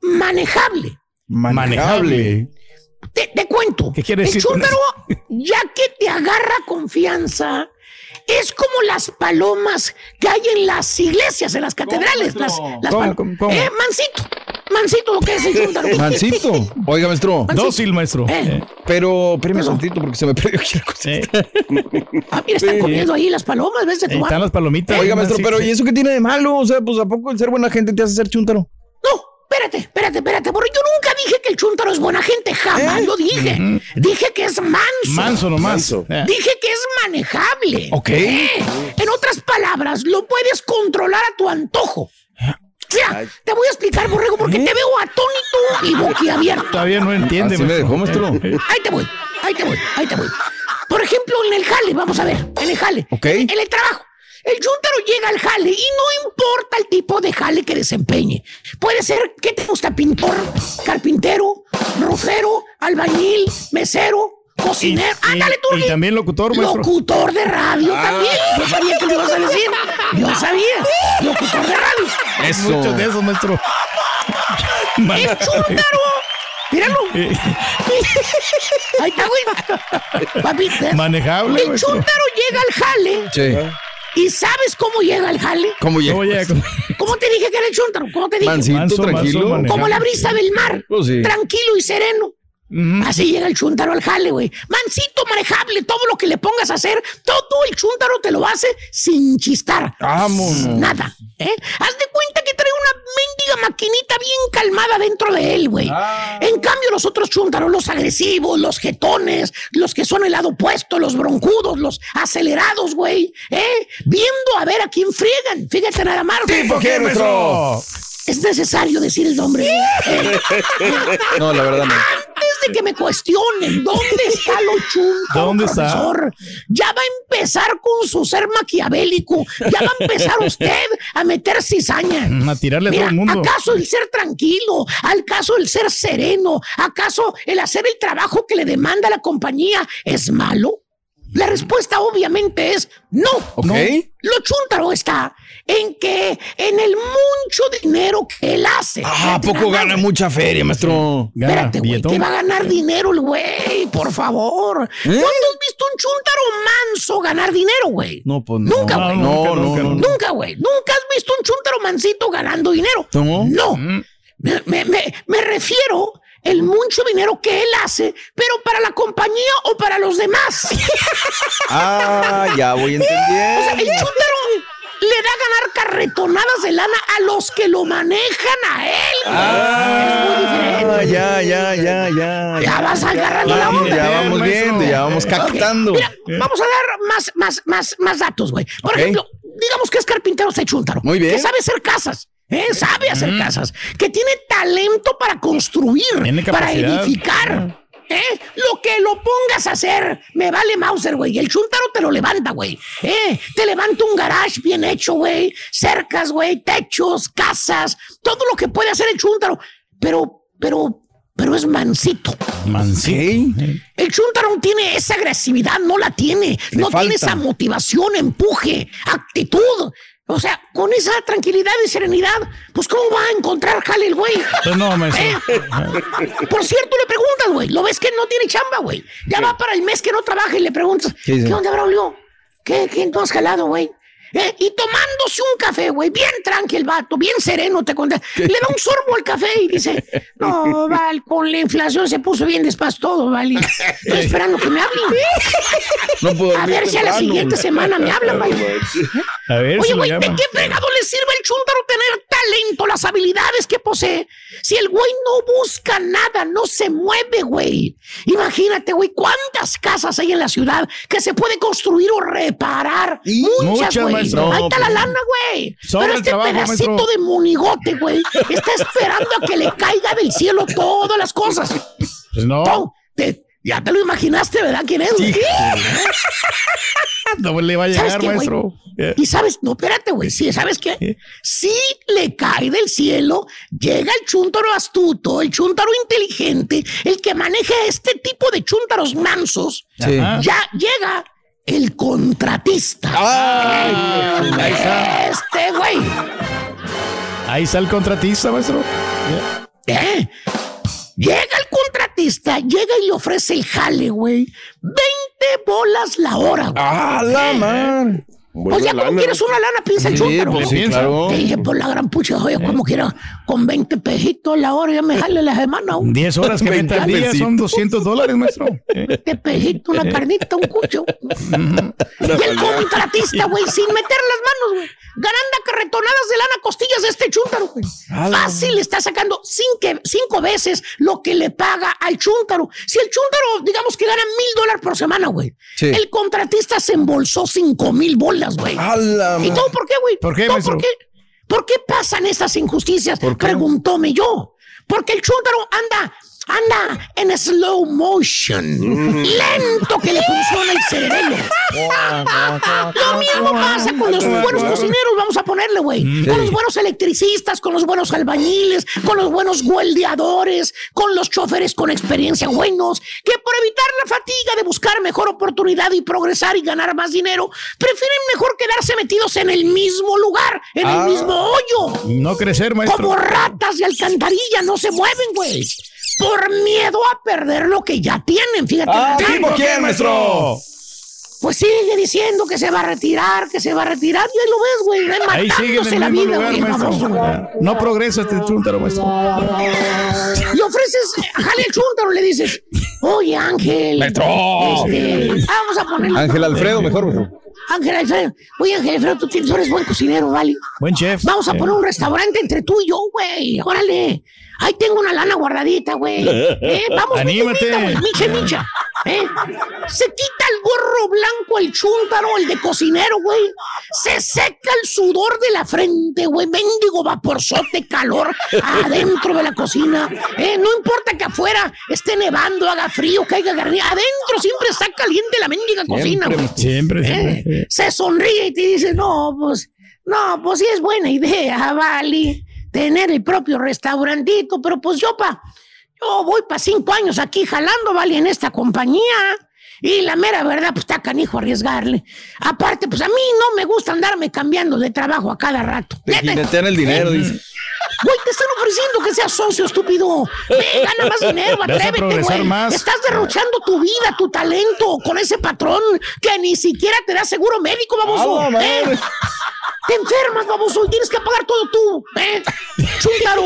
manejable. Manejable. Te, te cuento. ¿Qué quiere el decir con chúntaro, ya que te agarra confianza, es como las palomas que hay en las iglesias, en las catedrales. Las, las ¿Cómo, pal- cómo, cómo? Eh, mansito. Mansito, lo que es el chúntaro. Mansito. Oiga, maestro. Dócil, maestro. Eh. Pero, espérame tantito porque se me perdió aquí la cosa. Ah, mira, están Sí. comiendo ahí las palomas, ¿ves? De están las palomitas. Oiga, maestro, pero. ¿y eso qué tiene de malo? O sea, pues ¿a poco el ser buena gente te hace ser chúntaro? No, espérate, espérate, espérate, porque yo nunca dije que el chúntaro es buena gente, jamás ¿Eh? lo dije. Dije que es manso. Manso nomás. Eh. Dije que es manejable. Ok. Eh, En otras palabras, lo puedes controlar a tu antojo. Mira, te voy a explicar, borrego, porque te veo atónito y boquiabierto. Todavía no entiende. Así me dejó, maestro. Ahí te voy, ahí te voy, ahí te voy. Por ejemplo, en el jale, vamos a ver, en el jale. Ok. En el trabajo. El chúntaro llega al jale y no importa el tipo de jale que desempeñe. Puede ser, ¿qué te gusta? Pintor, carpintero, rofero, albañil, mesero, cocinero. Ándale tú, Y también locutor, maestro. Locutor de radio Ah. también. Yo sabía que lo ibas a decir. Yo sabía. Locutor de radio. Eso. Muchos de esos, maestro. El chúntaro. Míralo. Ahí está, güey. Papi. Manejable, El chúntaro llega al jale. Sí. ¿Y sabes cómo llega al jale? ¿Cómo llega? ¿Cómo llega? ¿Cómo- ¿Cómo te dije que era el chúntaro? ¿Cómo te dije? Mansito, Manso, manso, tranquilo. manejable. Como la brisa del mar. Pues sí. Tranquilo y sereno. Ujú. Así llega el chúntaro al jale, güey. Mansito, manejable, todo lo que le pongas a hacer, todo el chúntaro te lo hace sin chistar. Vámonos. Nada, ¿eh? Haz de cuenta que trae una mendiga maquinita bien calmada dentro de él, güey. Ah. En cambio, los otros chúntaros, los agresivos, los jetones, los que son el lado opuesto, los broncudos, los acelerados, güey, ¿eh? Viendo a ver a quién friegan. Fíjate nada más. ¿Tipo qué, maestro? Es necesario decir el nombre. Eh, No, la verdad no. De que me cuestionen dónde está lo chúntaro, ¿Dónde está? profesor, ya va a empezar con su ser maquiavélico. Ya va a empezar usted a meter cizaña. A tirarle a Mira, todo el mundo. ¿acaso el ser tranquilo? ¿Acaso el ser sereno? ¿Acaso el hacer el trabajo que le demanda la compañía es malo? La respuesta obviamente es no. Ok. No. Lo chúntaro está en que en el mucho dinero que él hace. Ah, ¿a Fíjate poco gana mucha feria, maestro? Gana Espérate, güey, que va a ganar dinero el güey, por favor. ¿Eh? ¿Cuándo has visto un chúntaro manso ganar dinero, güey? No, pues no. Nunca, güey. No, no, nunca, no. nunca. Güey. Nunca has visto un chúntaro mansito ganando dinero. No. No. Mm. Me, me- me- me refiero el mucho dinero que él hace, pero para la compañía o para los demás. Ah, ya voy O sea, el entendiendo. chúntaro le da a ganar carretonadas de lana a los que lo manejan a él. güey. es muy Ah, diferente. ya, ya, ya, ya. Ya vas agarrando la onda. Ya vamos viendo, ya vamos captando. mira, vamos a dar más, más, más, más datos, güey. Por ejemplo, digamos que es carpintero este chúntaro. Muy bien. Que sabe hacer casas. ¿Eh? Sabe hacer casas. Que tiene talento para construir, para edificar. ¿eh? Lo que lo pongas a hacer, me vale Mauser, güey. El chúntaro te lo levanta, güey. ¿eh? Te levanta un garage bien hecho, güey. Cercas, güey. Techos, casas. Todo lo que puede hacer el chúntaro. Pero, pero, pero es mansito. Mansito. El Chuntaro no tiene esa agresividad, no la tiene. Le no tiene esa motivación, empuje, actitud. O sea, con esa tranquilidad y serenidad, pues ¿cómo va a encontrar jale el güey? Pues no, maestro. ¿Eh? Por cierto, le preguntas, güey. Lo ves que no tiene chamba, güey. Ya va para el mes que no trabaja y le preguntas, ¿Qué? ¿qué onda, Braulio? ¿Qué, qué no has jalado, güey? ¿Eh? Y tomándose un café, güey, bien tranqui el vato, bien sereno, te cuenta. Le da un sorbo al café y dice, no, Val, con la inflación se puso bien despacio todo, Val. Estoy esperando que me hablen. No puedo A ver si a la siguiente semana me hablan, Val. A ver Oye, si güey, ¿de qué fregado le sirve al chúntaro tener talento, las habilidades que posee? Si el güey no busca nada, no se mueve, güey. Imagínate, güey, cuántas casas hay en la ciudad que se puede construir o reparar. Muchas, Muchas, güey. Maestro. Ahí está la pues, lana, güey. Pero el este trabajo, pedacito maestro. de monigote, güey, está esperando a que le caiga del cielo todas las cosas. Pues no. Te- ya te lo imaginaste, ¿verdad? ¿Quién es? güey? No le va a ¿Sabes llegar, qué, maestro. Eh. Y sabes, no, espérate, güey. Sí, ¿sabes qué? Sí le cae del cielo, llega el chúntaro astuto, el chúntaro inteligente, el que maneja este tipo de chúntaros mansos. Sí. Ya llega el contratista. Ay, ahí está. Este, güey. Ahí está el contratista, maestro. ¿Eh? Llega el contratista, llega y le ofrece el jale, güey. 20 bolas la hora, güey. ¡Ah, la man! Pues ya como quieres una lana, piensa el chúntaro. pues sí, claro. Te dije, por la gran pucha, oye, como quiera, con 20 pejitos la hora ya me jale la semana. güey. 10 horas que meta al día son 200 dólares, maestro. 20 pejitos, una carnita, un cucho. y el contratista, güey, sin meter las manos, güey. Ganando carretonadas de lana a costillas de este chúntaro, güey. Fácil está sacando cinco, cinco veces lo que le paga al chúntaro. Si el chúntaro, digamos que gana mil dólares por semana, güey. Sí. El contratista se embolsó cinco mil bolas, güey. ¿Y todo por qué, güey? ¿Por qué, ¿Todo maestro? por qué? ¿Por qué pasan estas injusticias? ¿Por qué? Preguntóme yo. Porque el chúntaro anda, anda en slow motion. Mm. Lento que le funciona el cerebelo. Lo mismo pasa con los buenos cocineros, vamos a ponerle, güey. Con los buenos electricistas, con los buenos albañiles, con los buenos gueldeadores, con los choferes con experiencia buenos, que por evitar la fatiga de buscar mejor oportunidad y progresar y ganar más dinero, prefieren mejor quedarse metidos en el mismo lugar, en Ah. el mismo hoyo. No crecer, maestro. Como ratas de alcantarilla, no se mueven, güey. Por miedo a perder lo que ya tienen, fíjate. Ah. ¿tipo quién, maestro? Pues sigue diciendo que se va a retirar, que se va a retirar. Y ahí lo ves, güey. Ahí sigue en el la mismo vida, lugar, güey, maestro. baboso. No progresa este chúntaro, maestro. Y ofreces, jale el chúntaro, le dices, oye, Ángel. Maestro. este, vamos a ponerle. Ángel Alfredo, mejor, maestro. Ángel Alfredo. Oye, Ángel Alfredo, tú tienes, eres buen cocinero, ¿vale? Buen chef. Vamos a Eh. poner un restaurante entre tú y yo, güey. Órale. Ahí tengo una lana guardadita, güey. Eh, vamos, Anímate. micha, güey. Micha, micha. Eh, Se quita el gorro blanco, el chúntaro, el de cocinero, güey. Se seca el sudor de la frente, güey. Mendigo vaporzote, calor adentro de la cocina. Eh, no importa que afuera esté nevando, haga frío, caiga garnía. Adentro siempre está caliente la mendiga cocina, güey. Siempre, Eh, siempre. se sonríe y te dice, no, pues, no, pues sí es buena idea, vale, tener el propio restaurantito, pero pues yo pa, yo voy para cinco años aquí jalando, vale, en esta compañía. Y la mera verdad, pues está canijo arriesgarle. Aparte, pues a mí no me gusta andarme cambiando de trabajo a cada rato. Te Neta. jinetean el dinero, dice. Güey, te están ofreciendo que seas socio, estúpido. Ve, gana más dinero, atrévete, güey. más. Estás derrochando tu vida, tu talento con ese patrón que ni siquiera te da seguro médico, baboso. ¿eh? Te enfermas, baboso, y tienes que pagar todo tú. ¿eh? Chúntaro,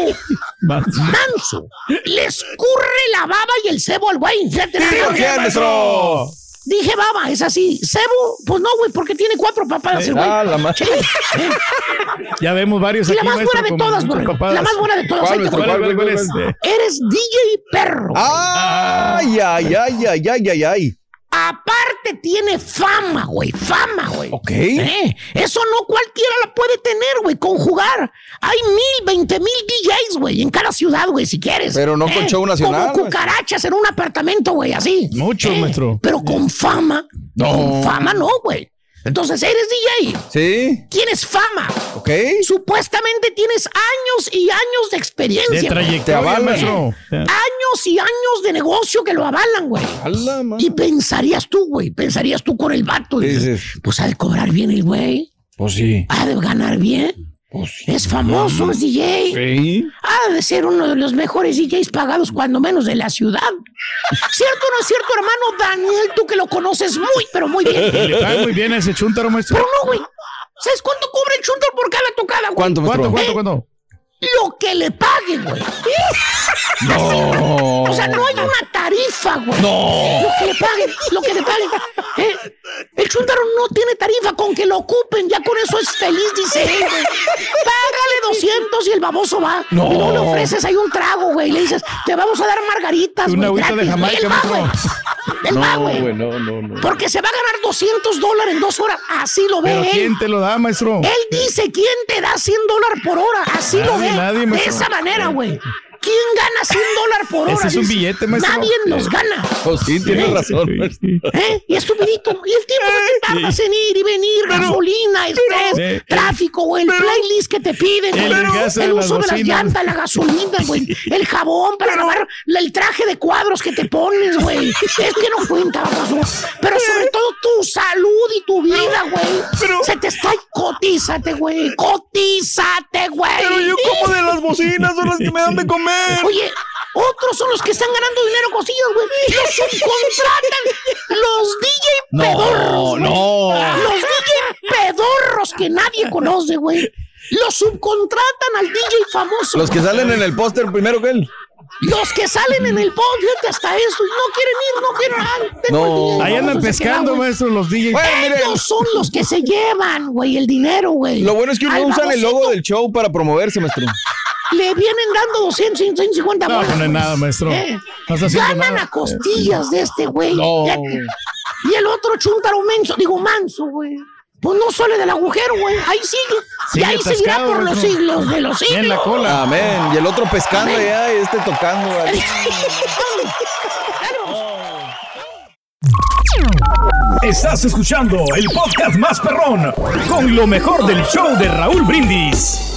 manso. Le escurre la baba y el cebo al güey. Fíjate, ¿Por qué, maestro? Dije baba, es así. Cebo, pues no, güey, porque tiene cuatro papadas el güey. Ah, la ¿eh? Ya vemos varios Y la aquí, más buena de todas, papadas. La más buena de todas. ¿Cuál. ¿Cuál, cuál, cuál es? ¿Cuál, Eres DJ perro. Ay, ay, ay, ay, ay, ay, ay. Aparte tiene fama, güey, fama, güey. Ok. Eh, Eso no cualquiera la puede tener, güey, conjugar. Hay mil, veinte mil DJs, güey, en cada ciudad, güey, si quieres. Eh, Pero no con show nacional, Como cucarachas en un apartamento, güey, así. Muchos, Eh, maestro. Pero con fama. No. Con fama no, güey. Entonces eres DJ. Sí, Tienes fama. ok. Supuestamente tienes años y años de experiencia. De güey. trayectoria, maestro. Años y años de negocio que lo avalan, güey. Y pensarías tú, güey, pensarías tú con el vato. Pues ha de cobrar bien el güey, Pues sí. ha de ganar bien. Sí. Es famoso, es DJ. Sí. Ha de ser uno de los mejores DJs pagados, cuando menos de la ciudad. ¿Cierto o no es cierto, hermano Daniel? Tú que lo conoces muy, pero muy Y bien. le pagan muy bien a ese chúntaro, maestro. Pero no, güey. ¿Sabes cuánto cobra el Chuntor por cada tocada, güey? ¿Cuánto, ¿Cuánto, cuánto, cuánto? Lo que le paguen, güey. No. O sea, no hay una tarifa, güey. No. Lo que le paguen, lo que le paguen. ¿eh? El chúntaro no tiene tarifa, con que lo ocupen, ya con eso es feliz, dice él, güey. Págale 200 y el baboso va. No. Y luego le ofreces ahí un trago, güey. Le dices, te vamos a dar margaritas, Una güey. agüita de. Jamaica, Él va, maestro. güey. Él va, No, güey. no, no, no. Porque se va a ganar 200 dólares en dos horas. Así lo ve ¿Pero él. quién te lo da, maestro? Él dice, ¿quién te da 100 dólares por hora? Así lo ve. De esa manera, güey. ¿Quién gana 100 dólares por hora? Ese es un billete, maestro. Nadie nos gana. Pues sí, tienes ¿Eh? razón. ¿Eh? Y estupidito. Y el tiempo que te tardas en ir y venir, gasolina, estrés, tráfico, güey, el playlist que te piden, El güey, el uso de las llantas, la gasolina, güey, el jabón para lavar la- el traje de cuadros que te pones, güey. Es que no cuenta, razón. Pero sobre todo tu salud y tu vida, güey. Se te está cotízate, güey. Cotízate, güey. Pero yo como de las bocinas, son las que me dan de comer. Oye, otros son los que están ganando dinero cosillas, güey. Los subcontratan los DJ No, pedorros. güey. no. Los DJ pedorros que nadie conoce, güey. Los subcontratan al DJ famoso. Los que salen en el póster primero que él. Los que salen en el pod, fíjate, hasta eso. No quieren ir, no quieren. ah, No. DJ Ahí andan queda, pescando, maestro, los DJs. Bueno, Ellos son los que se llevan, güey, el dinero, güey. Lo bueno es que uno usan el logo del show para promoverse, maestro. Le vienen dando 200, 150 No, bolas. no es nada, maestro. Eh, No Ganan nada. a costillas de este güey. No. Y el otro chuntaro menso, digo manso, güey. Pues no sale del agujero, güey. Ahí sigue. y ahí seguirá por los siglos de los siglos. En la cola. Amén. Y el otro pescando Amén. allá y este tocando. Estás escuchando el podcast más perrón con lo mejor del show de Raúl Brindis.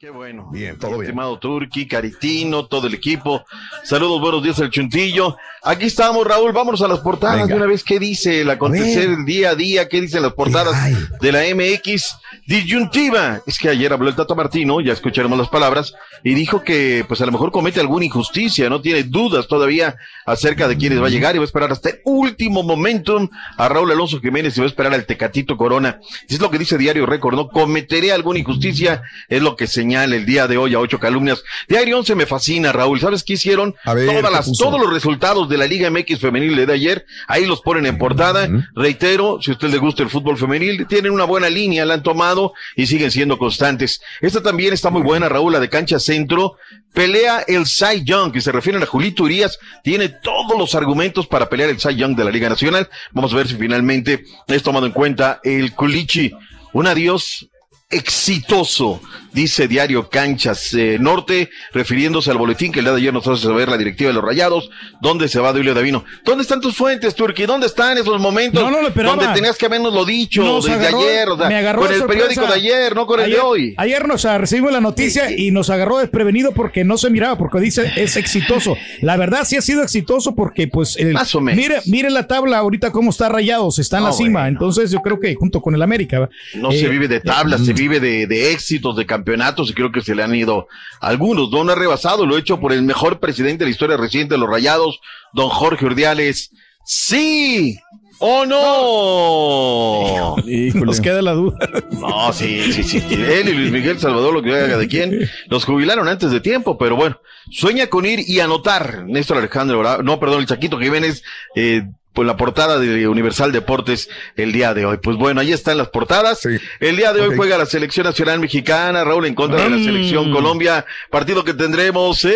Qué bueno. Bien, todo bien. Estimado Turki, Caritino, todo el equipo. Saludos, buenos días al Chuntillo. Aquí estamos, Raúl. Vámonos a las portadas Venga. de una vez. ¿Qué dice el acontecer el día a día? ¿Qué dicen las portadas de la MX? Disyuntiva. Es que ayer habló el Tata Martino, ya escucharemos las palabras, y dijo que pues a lo mejor comete alguna injusticia, no tiene dudas todavía acerca de quiénes va a llegar y va a esperar hasta el último momentum a Raúl Alonso Jiménez y va a esperar al Tecatito Corona. Es lo que dice Diario Récord, ¿no? Cometeré alguna injusticia, es lo que señala el día de hoy a ocho calumnias. Diario 11 me fascina, Raúl. ¿Sabes qué hicieron? A ver, Todas ¿qué las, todos los resultados de la Liga MX femenil de ayer, ahí los ponen en portada. Reitero, si a usted le gusta el fútbol femenil, tienen una buena línea, la han tomado y siguen siendo constantes. Esta también está muy buena, Raúl, la de cancha centro. Pelea el Cy Young, que se refieren a Julito Urias, tiene todos los argumentos para pelear el Cy Young de la Liga Nacional. Vamos a ver si finalmente es tomado en cuenta el Culichi. Un adiós exitoso, dice Diario Canchas eh, Norte, refiriéndose al boletín que el día de ayer nos hace saber la directiva de los Rayados, dónde se va Duilio Davino. ¿Dónde están tus fuentes, Turki? ¿Dónde están esos momentos No, no lo donde tenías que habernos lo dicho Nos desde agarró- ayer? O sea, me agarró con el sorpresa. periódico de ayer, no con el ayer, de hoy. Ayer nos recibimos la noticia y nos agarró desprevenido porque no se miraba, porque dice es exitoso. La verdad sí ha sido exitoso porque pues el- Más o menos. mire, mire la tabla ahorita cómo está rayados, está en No, la cima. bueno. Entonces yo creo que junto con el América. No Eh, se vive de tablas, se vive de, de éxitos, de campeonatos, y creo que se le han ido algunos. Don ha rebasado, lo hecho por el mejor presidente de la historia reciente de los Rayados, don Jorge Urdiales. ¡Sí! ¿O no? Nos queda la duda. No, sí, sí, sí. Él y Luis Miguel Salvador, lo que haga de quién, los jubilaron antes de tiempo, pero bueno, sueña con ir y anotar. Néstor Alejandro, no, perdón, el Chaquito Jiménez, eh, por la portada de Universal Deportes el día de hoy. Pues bueno, ahí están las portadas. El día de hoy juega la selección nacional mexicana, Raúl en contra de la Mm. selección Colombia, partido que tendremos en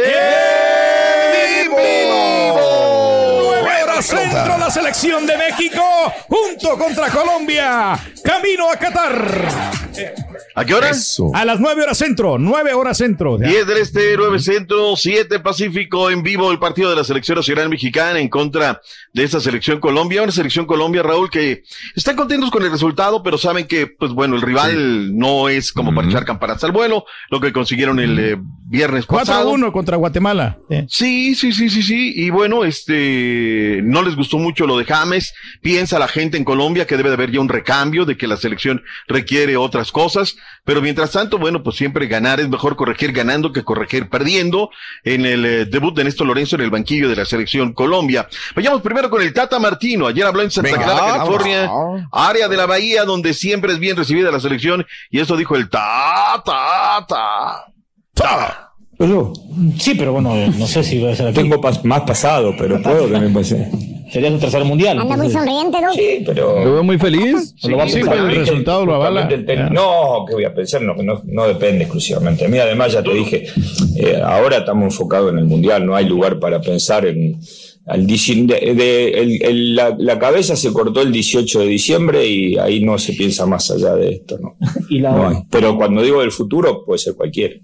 vivo. Nueve horas centro la selección de México junto contra Colombia. Camino a Qatar. ¿A qué hora? Eso. A las nueve horas centro, nueve horas centro. 10 del Este, 9 Centro, 7 Pacífico, en vivo el partido de la selección nacional mexicana en contra de esta selección Colombia. Una selección Colombia, Raúl, que están contentos con el resultado, pero saben que, pues bueno, el rival no es como para echar campanas al vuelo, lo que consiguieron el eh, viernes pasado. 4-1 contra Guatemala. Eh. Sí, sí, sí, sí, sí. Y bueno, este, no les gustó mucho lo de James. Piensa la gente en Colombia que debe de haber ya un recambio, de que la selección requiere otras cosas. Pero mientras tanto, bueno, pues siempre ganar es mejor corregir ganando que corregir perdiendo. En el eh, debut de Néstor Lorenzo en el banquillo de la selección Colombia. Vayamos primero con el Tata Martino. Ayer habló en Santa Venga, Clara. California, área de la Bahía, donde siempre es bien recibida la selección. Y eso dijo el Tata, Sí, pero bueno, no sé si va a ser aquí. Tengo pas- más pasado, pero puedo tener pasado. Sería su tercer mundial. Anda muy sonriente, ¿no? Sí, pero. Lo veo muy feliz. Sí, Lo vamos a sí, el resultado lo avala. ten- No, ¿qué voy a pensar? No, no, no depende exclusivamente mí. Además, ya te dije, eh, ahora estamos enfocados en el Mundial, no hay lugar para pensar en... Al de- de- el- el- la, la cabeza se cortó el 18 de diciembre y ahí no se piensa más allá de esto. ¿no? Y la- No hay. Pero cuando digo del futuro, puede ser cualquiera.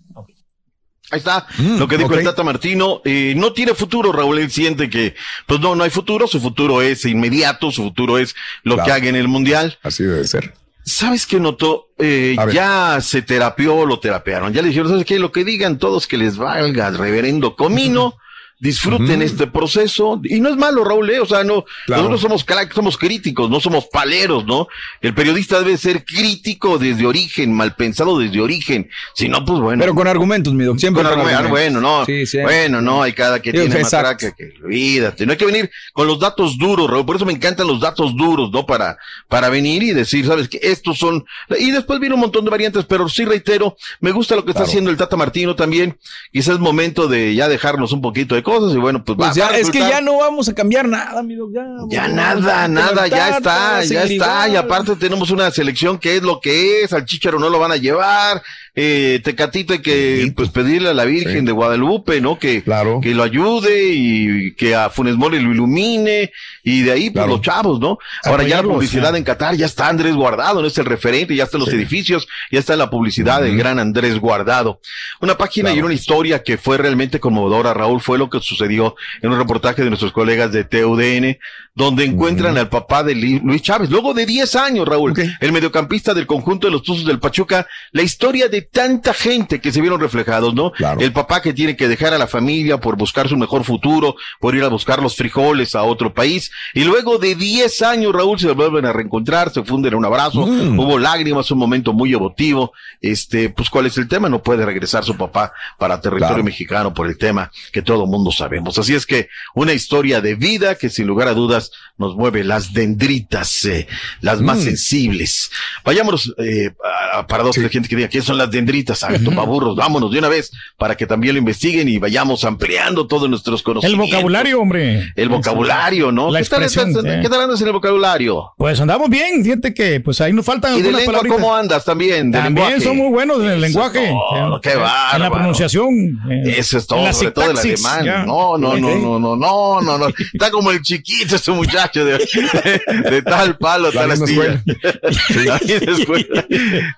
Ahí está Mm, lo que dijo el Tata Martino. Eh, no tiene futuro, Raúl. Él siente que, pues no, no hay futuro. Su futuro es inmediato. Su futuro es lo Claro. que haga en el Mundial. Así debe ser. ¿Sabes qué notó? Eh, ya se terapió, lo terapearon. Ya le dijeron, ¿sabes qué? Lo que digan todos que les valga, reverendo comino. Disfruten este proceso. Y no es malo, Raúl, ¿eh? O sea, no, Claro. nosotros somos somos críticos, no somos paleros, ¿no? El periodista debe ser crítico desde origen, mal pensado desde origen. Si no, pues bueno. Pero con argumentos, mi doc, siempre Con con argumentos, bueno, no. Sí, sí. Bueno, no, hay cada que Sí, tiene más crack que, que- olvídate. No hay que venir con los datos duros, Raúl. Por eso me encantan los datos duros, ¿no? Para, para venir y decir, sabes que estos son, y después viene un montón de variantes, pero sí reitero, me gusta lo que está haciendo el Tata Martino también. Quizás es momento de ya dejarnos un poquito de cosas y bueno, pues, va, Pues ya, es que ya no vamos a cambiar nada, mi doc, ya. ya nada, nada, ya está, ya está. Y aparte tenemos una selección que es lo que es, al Chicharo no lo van a llevar, eh, Tecatito hay que pues pedirle a la Virgen Sí. de Guadalupe, ¿no? Que, Claro. que lo ayude y que a Funes Mori lo ilumine y de ahí pues Claro. los chavos, ¿no? Ahora ya la Apoyarlos, publicidad sí. en Qatar, ya está Andrés Guardado, no es el referente, ya están los Sí. edificios, ya está la publicidad del gran Andrés Guardado. Una página y una historia que fue realmente conmovedora, Raúl, fue lo que sucedió en un reportaje de nuestros colegas de TUDN, donde encuentran al papá de Luis Chávez, luego de 10 años, Raúl, el mediocampista del conjunto de los Tuzos del Pachuca, la historia de tanta gente que se vieron reflejados, ¿no? Claro. El papá que tiene que dejar a la familia por buscar su mejor futuro, por ir a buscar los frijoles a otro país, y luego de 10 años, Raúl, se vuelven a reencontrar, se funden en un abrazo, Mm. hubo lágrimas, un momento muy emotivo, este, pues, ¿cuál es el tema? No puede regresar su papá para territorio Claro. mexicano por el tema que todo mundo sabemos. Así es que una historia de vida que sin lugar a dudas nos mueve las dendritas, eh, las más Mm. sensibles. Vayámonos, eh, a- para dos Sí. de gente que diga, ¿quiénes son las dendritas? A ver, topaburros, vámonos de una vez para que también lo investiguen y vayamos ampliando todos nuestros El conocimientos. vocabulario, hombre. El vocabulario, ¿no? La ¿Qué tal, eh. ¿Qué tal andas en el vocabulario? Pues andamos bien, fíjate que pues ahí nos faltan ¿Y de lengua cómo andas también? De También lenguaje. son muy buenos en el lenguaje. todo, qué en la bárbaro. pronunciación. eh, Eso es todo, sobre todo el alemán. ya. No, no, no, no, no, no, no, no. Está como el chiquito ese muchacho de, de, de tal palo, La tal astilla.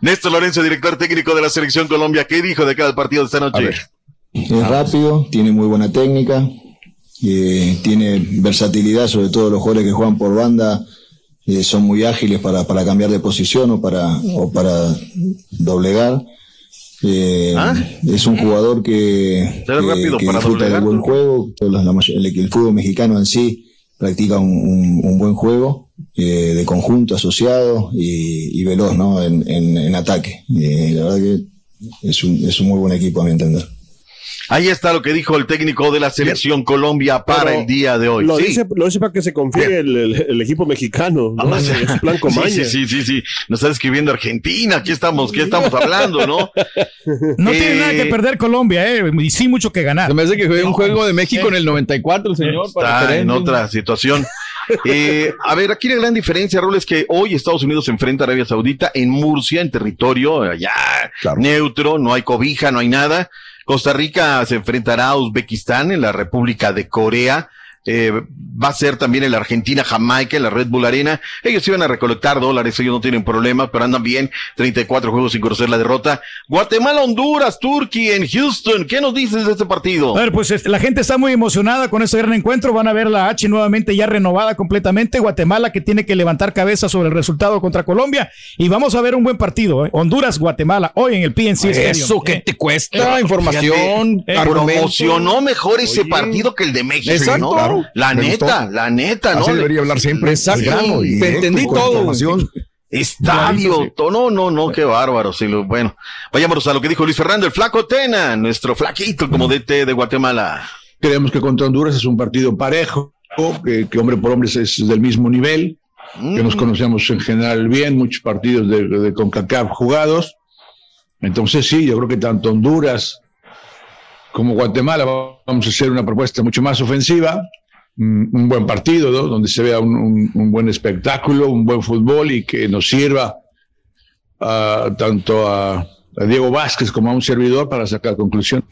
Néstor Lorenzo, director técnico de la Selección Colombia, ¿qué dijo de cada partido de esta noche? Es rápido, tiene muy buena técnica, eh, tiene versatilidad, sobre todo los jugadores que juegan por banda eh, son muy ágiles para, para cambiar de posición o para, o para doblegar. Eh, ¿Ah? Es un jugador que, que- rápido que para disfruta del buen juego. El, el fútbol mexicano en sí practica un, un- un buen juego eh, de conjunto, asociado y, y veloz ¿no? en, en- en ataque. Eh, la verdad que es un, es un muy buen equipo a mi entender. Ahí está lo que dijo el técnico de la Selección Colombia para Pero el día de hoy. Lo, Sí. dice, lo dice para que se confíe el, el- el equipo mexicano. ¿no? Sí. Es plan con Sí, maña. sí, sí. Nos está escribiendo Argentina. Aquí estamos, ¿qué estamos hablando, no? No Eh, tiene nada que perder Colombia, eh, y sí mucho que ganar. Se me hace que fue un juego de México en el 94, el señor. para Está en referéndum. otra situación. Eh, a ver, aquí la gran diferencia, Raúl, es que hoy Estados Unidos se enfrenta a Arabia Saudita en Murcia, en territorio allá Claro. neutro, no hay cobija, no hay nada. Costa Rica se enfrentará a Uzbekistán en la República de Corea. Eh, va a ser también en la Argentina, Jamaica, en la Red Bull Arena. Ellos iban a recolectar dólares, ellos no tienen problema, pero andan bien. 34 juegos sin conocer la derrota. Guatemala, Honduras, Turquía en Houston. ¿Qué nos dices de este partido? A ver, pues este, la gente está muy emocionada con este gran encuentro. Van a ver la H nuevamente ya renovada completamente. Guatemala que tiene que levantar cabeza sobre el resultado contra Colombia. Y vamos a ver un buen partido. ¿eh? Honduras, Guatemala, hoy en el PNC Stadium. Eso, ¿qué Eh, te cuesta? Información, Fíjate, argumentos. promocionó mejor ese Oye. partido que el de México, Exacto. ¿no? Claro. La neta, gustó. la neta, ¿no? Así debería hablar siempre. Exacto. grano y Te entendí todo. Estadio, no, no, no, qué bárbaro. Sí, lo, bueno, vayámonos a lo que dijo Luis Fernando, el flaco Tena, nuestro flaquito como DT de Guatemala. Creemos que contra Honduras es un partido parejo, que, que hombre por hombre es, es del mismo nivel, que nos conocemos en general bien, muchos partidos de, de CONCACAF jugados. Entonces sí, yo creo que tanto Honduras como Guatemala vamos a hacer una propuesta mucho más ofensiva, un, buen partido, ¿no? donde se vea un, un- un buen espectáculo, un buen fútbol y que nos sirva ah, tanto a, a Diego Vázquez como a un servidor para sacar conclusión.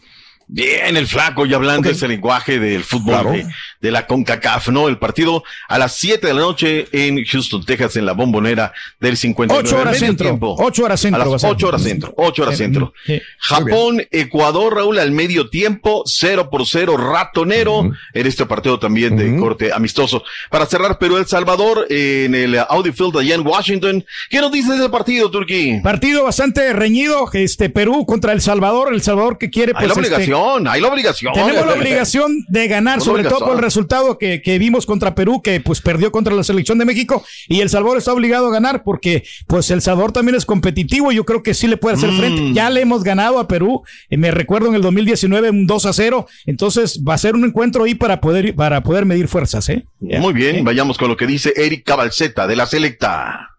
Bien, el flaco, y hablando ese lenguaje del fútbol Claro. de, de la CONCACAF, ¿no? El partido a las 7 de la noche en Houston, Texas, en la bombonera del 59. Ocho horas Medio centro. tiempo. Ocho horas centro A las ser. 8 horas centro. 8 horas centro. sí. Japón, Ecuador, Raúl, al medio tiempo, 0 por 0, ratonero, en este partido también de corte amistoso. Para cerrar, Perú, El Salvador, en el Audi Field allá en Washington. ¿Qué nos dices del partido, Turquí? Partido bastante reñido, este Perú contra El Salvador, El Salvador que quiere Hay pues la este, obligación, hay la obligación. Tenemos la obligación de ganar, sobre todo con el resultado que, que vimos contra Perú, que pues perdió contra la selección de México, y El Salvador está obligado a ganar porque pues El Salvador también es competitivo, yo creo que sí le puede hacer Mm. frente. Ya le hemos ganado a Perú, eh, me recuerdo en el 2019 un 2 a 0, entonces va a ser un encuentro ahí para poder, para poder medir fuerzas, ¿eh? Muy bien, vayamos con lo que dice Eric Cabalceta de la Selecta.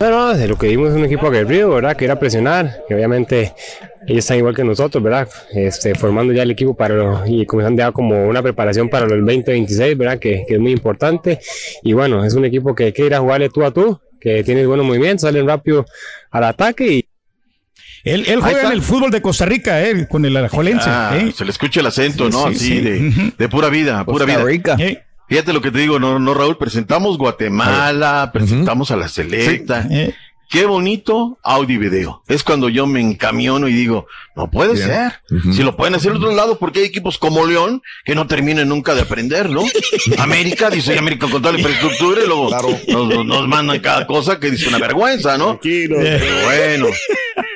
No, no, de lo que vimos es un equipo aguerrido, ¿verdad? Que era presionar, que obviamente ellos están igual que nosotros, ¿verdad? Este, formando ya el equipo para lo- y comenzando ya como una preparación para los 2026, ¿verdad? Que, que es muy importante. Y bueno, es un equipo que quiere ir a jugarle tú a tú, que tiene buenos movimientos, salen rápido al ataque y Él, él juega en el fútbol de Costa Rica, eh, con el Alajuelense. Ah, ¿eh? Se le escucha el acento, Sí, ¿no? sí, Así sí. de, de pura vida, pura Costa vida. Rica. Eh, Fíjate lo que te digo, no, no, Raúl, presentamos Guatemala, presentamos a la Selecta. eh. Qué bonito audio y video. Es cuando yo me encamiono y digo, no puede Bien. ser. Si lo pueden hacer en otros lados, porque hay equipos como León que no terminan nunca de aprender, ¿no? América, dice América con toda la infraestructura y luego nos mandan cada cosa que dice una vergüenza, ¿no? Tranquilo. Pero bueno.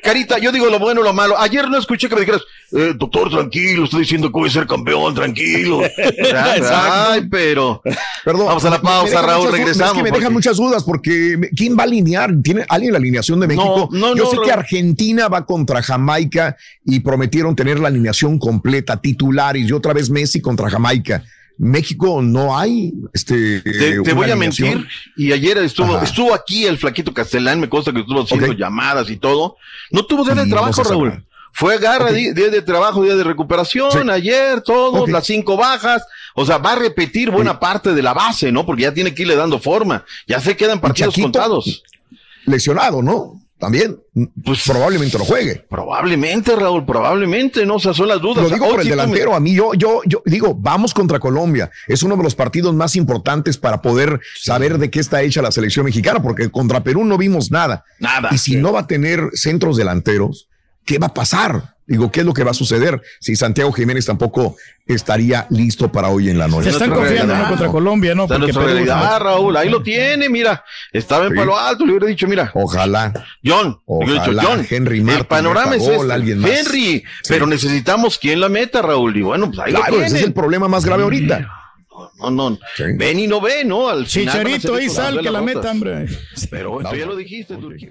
Carita, yo digo lo bueno y lo malo. Ayer no escuché que me dijeras, eh, doctor, tranquilo, estoy diciendo que voy a ser campeón, tranquilo. Ay, pero. Perdón. Vamos a la me- me pausa, Raúl, muchas regresamos. Es que me porque- dejan muchas dudas porque me- ¿quién va a alinear? ¿Tiene alguien la alineación de México? No, no, Yo no, sé que Argentina va contra Jamaica y prometieron tener la alineación completa, titulares y otra vez Messi contra Jamaica. México no hay este Te, voy a mentir. Y ayer estuvo, Ajá. estuvo aquí el flaquito Castellán, me consta que estuvo haciendo llamadas y todo. No tuvo día de trabajo. Raúl. Fue agarra, Ok. di- día de trabajo, día de recuperación, Sí. ayer, todo, Ok. las cinco bajas. O sea, va a repetir buena parte de la base, ¿no? Porque ya tiene que irle dando forma. Ya se quedan partidos contados. Lesionado, ¿no? También. Pues probablemente no juegue. Probablemente, Raúl, probablemente, ¿no? O sea, son las dudas. Lo digo Hoy por el delantero. A mí, yo, yo, yo digo, vamos contra Colombia. Es uno de los partidos más importantes para poder saber de qué está hecha la selección mexicana, porque contra Perú no vimos nada. Nada. Y si no va a tener centros delanteros, ¿qué va a pasar? Digo, ¿qué es lo que va a suceder si Santiago Jiménez tampoco estaría listo para hoy en la noche? Se están confiando. ¿no? contra Colombia, ¿no? Porque realidad, Raúl. Ahí lo tiene, mira. Estaba en Sí. palo alto, le hubiera dicho, mira. Ojalá. John, dicho, Ojalá John, Henry el Martin panorama meta es gol, este. alguien más. Henry, pero necesitamos quien la meta, Raúl. Y bueno, pues ahí Claro, lo ese es tiene. el problema más grave ahorita. No, no, ven y no ve, ¿no? Al Chicharito, ahí sal, que la meta, hombre. Pero esto ya lo dijiste, Turquía.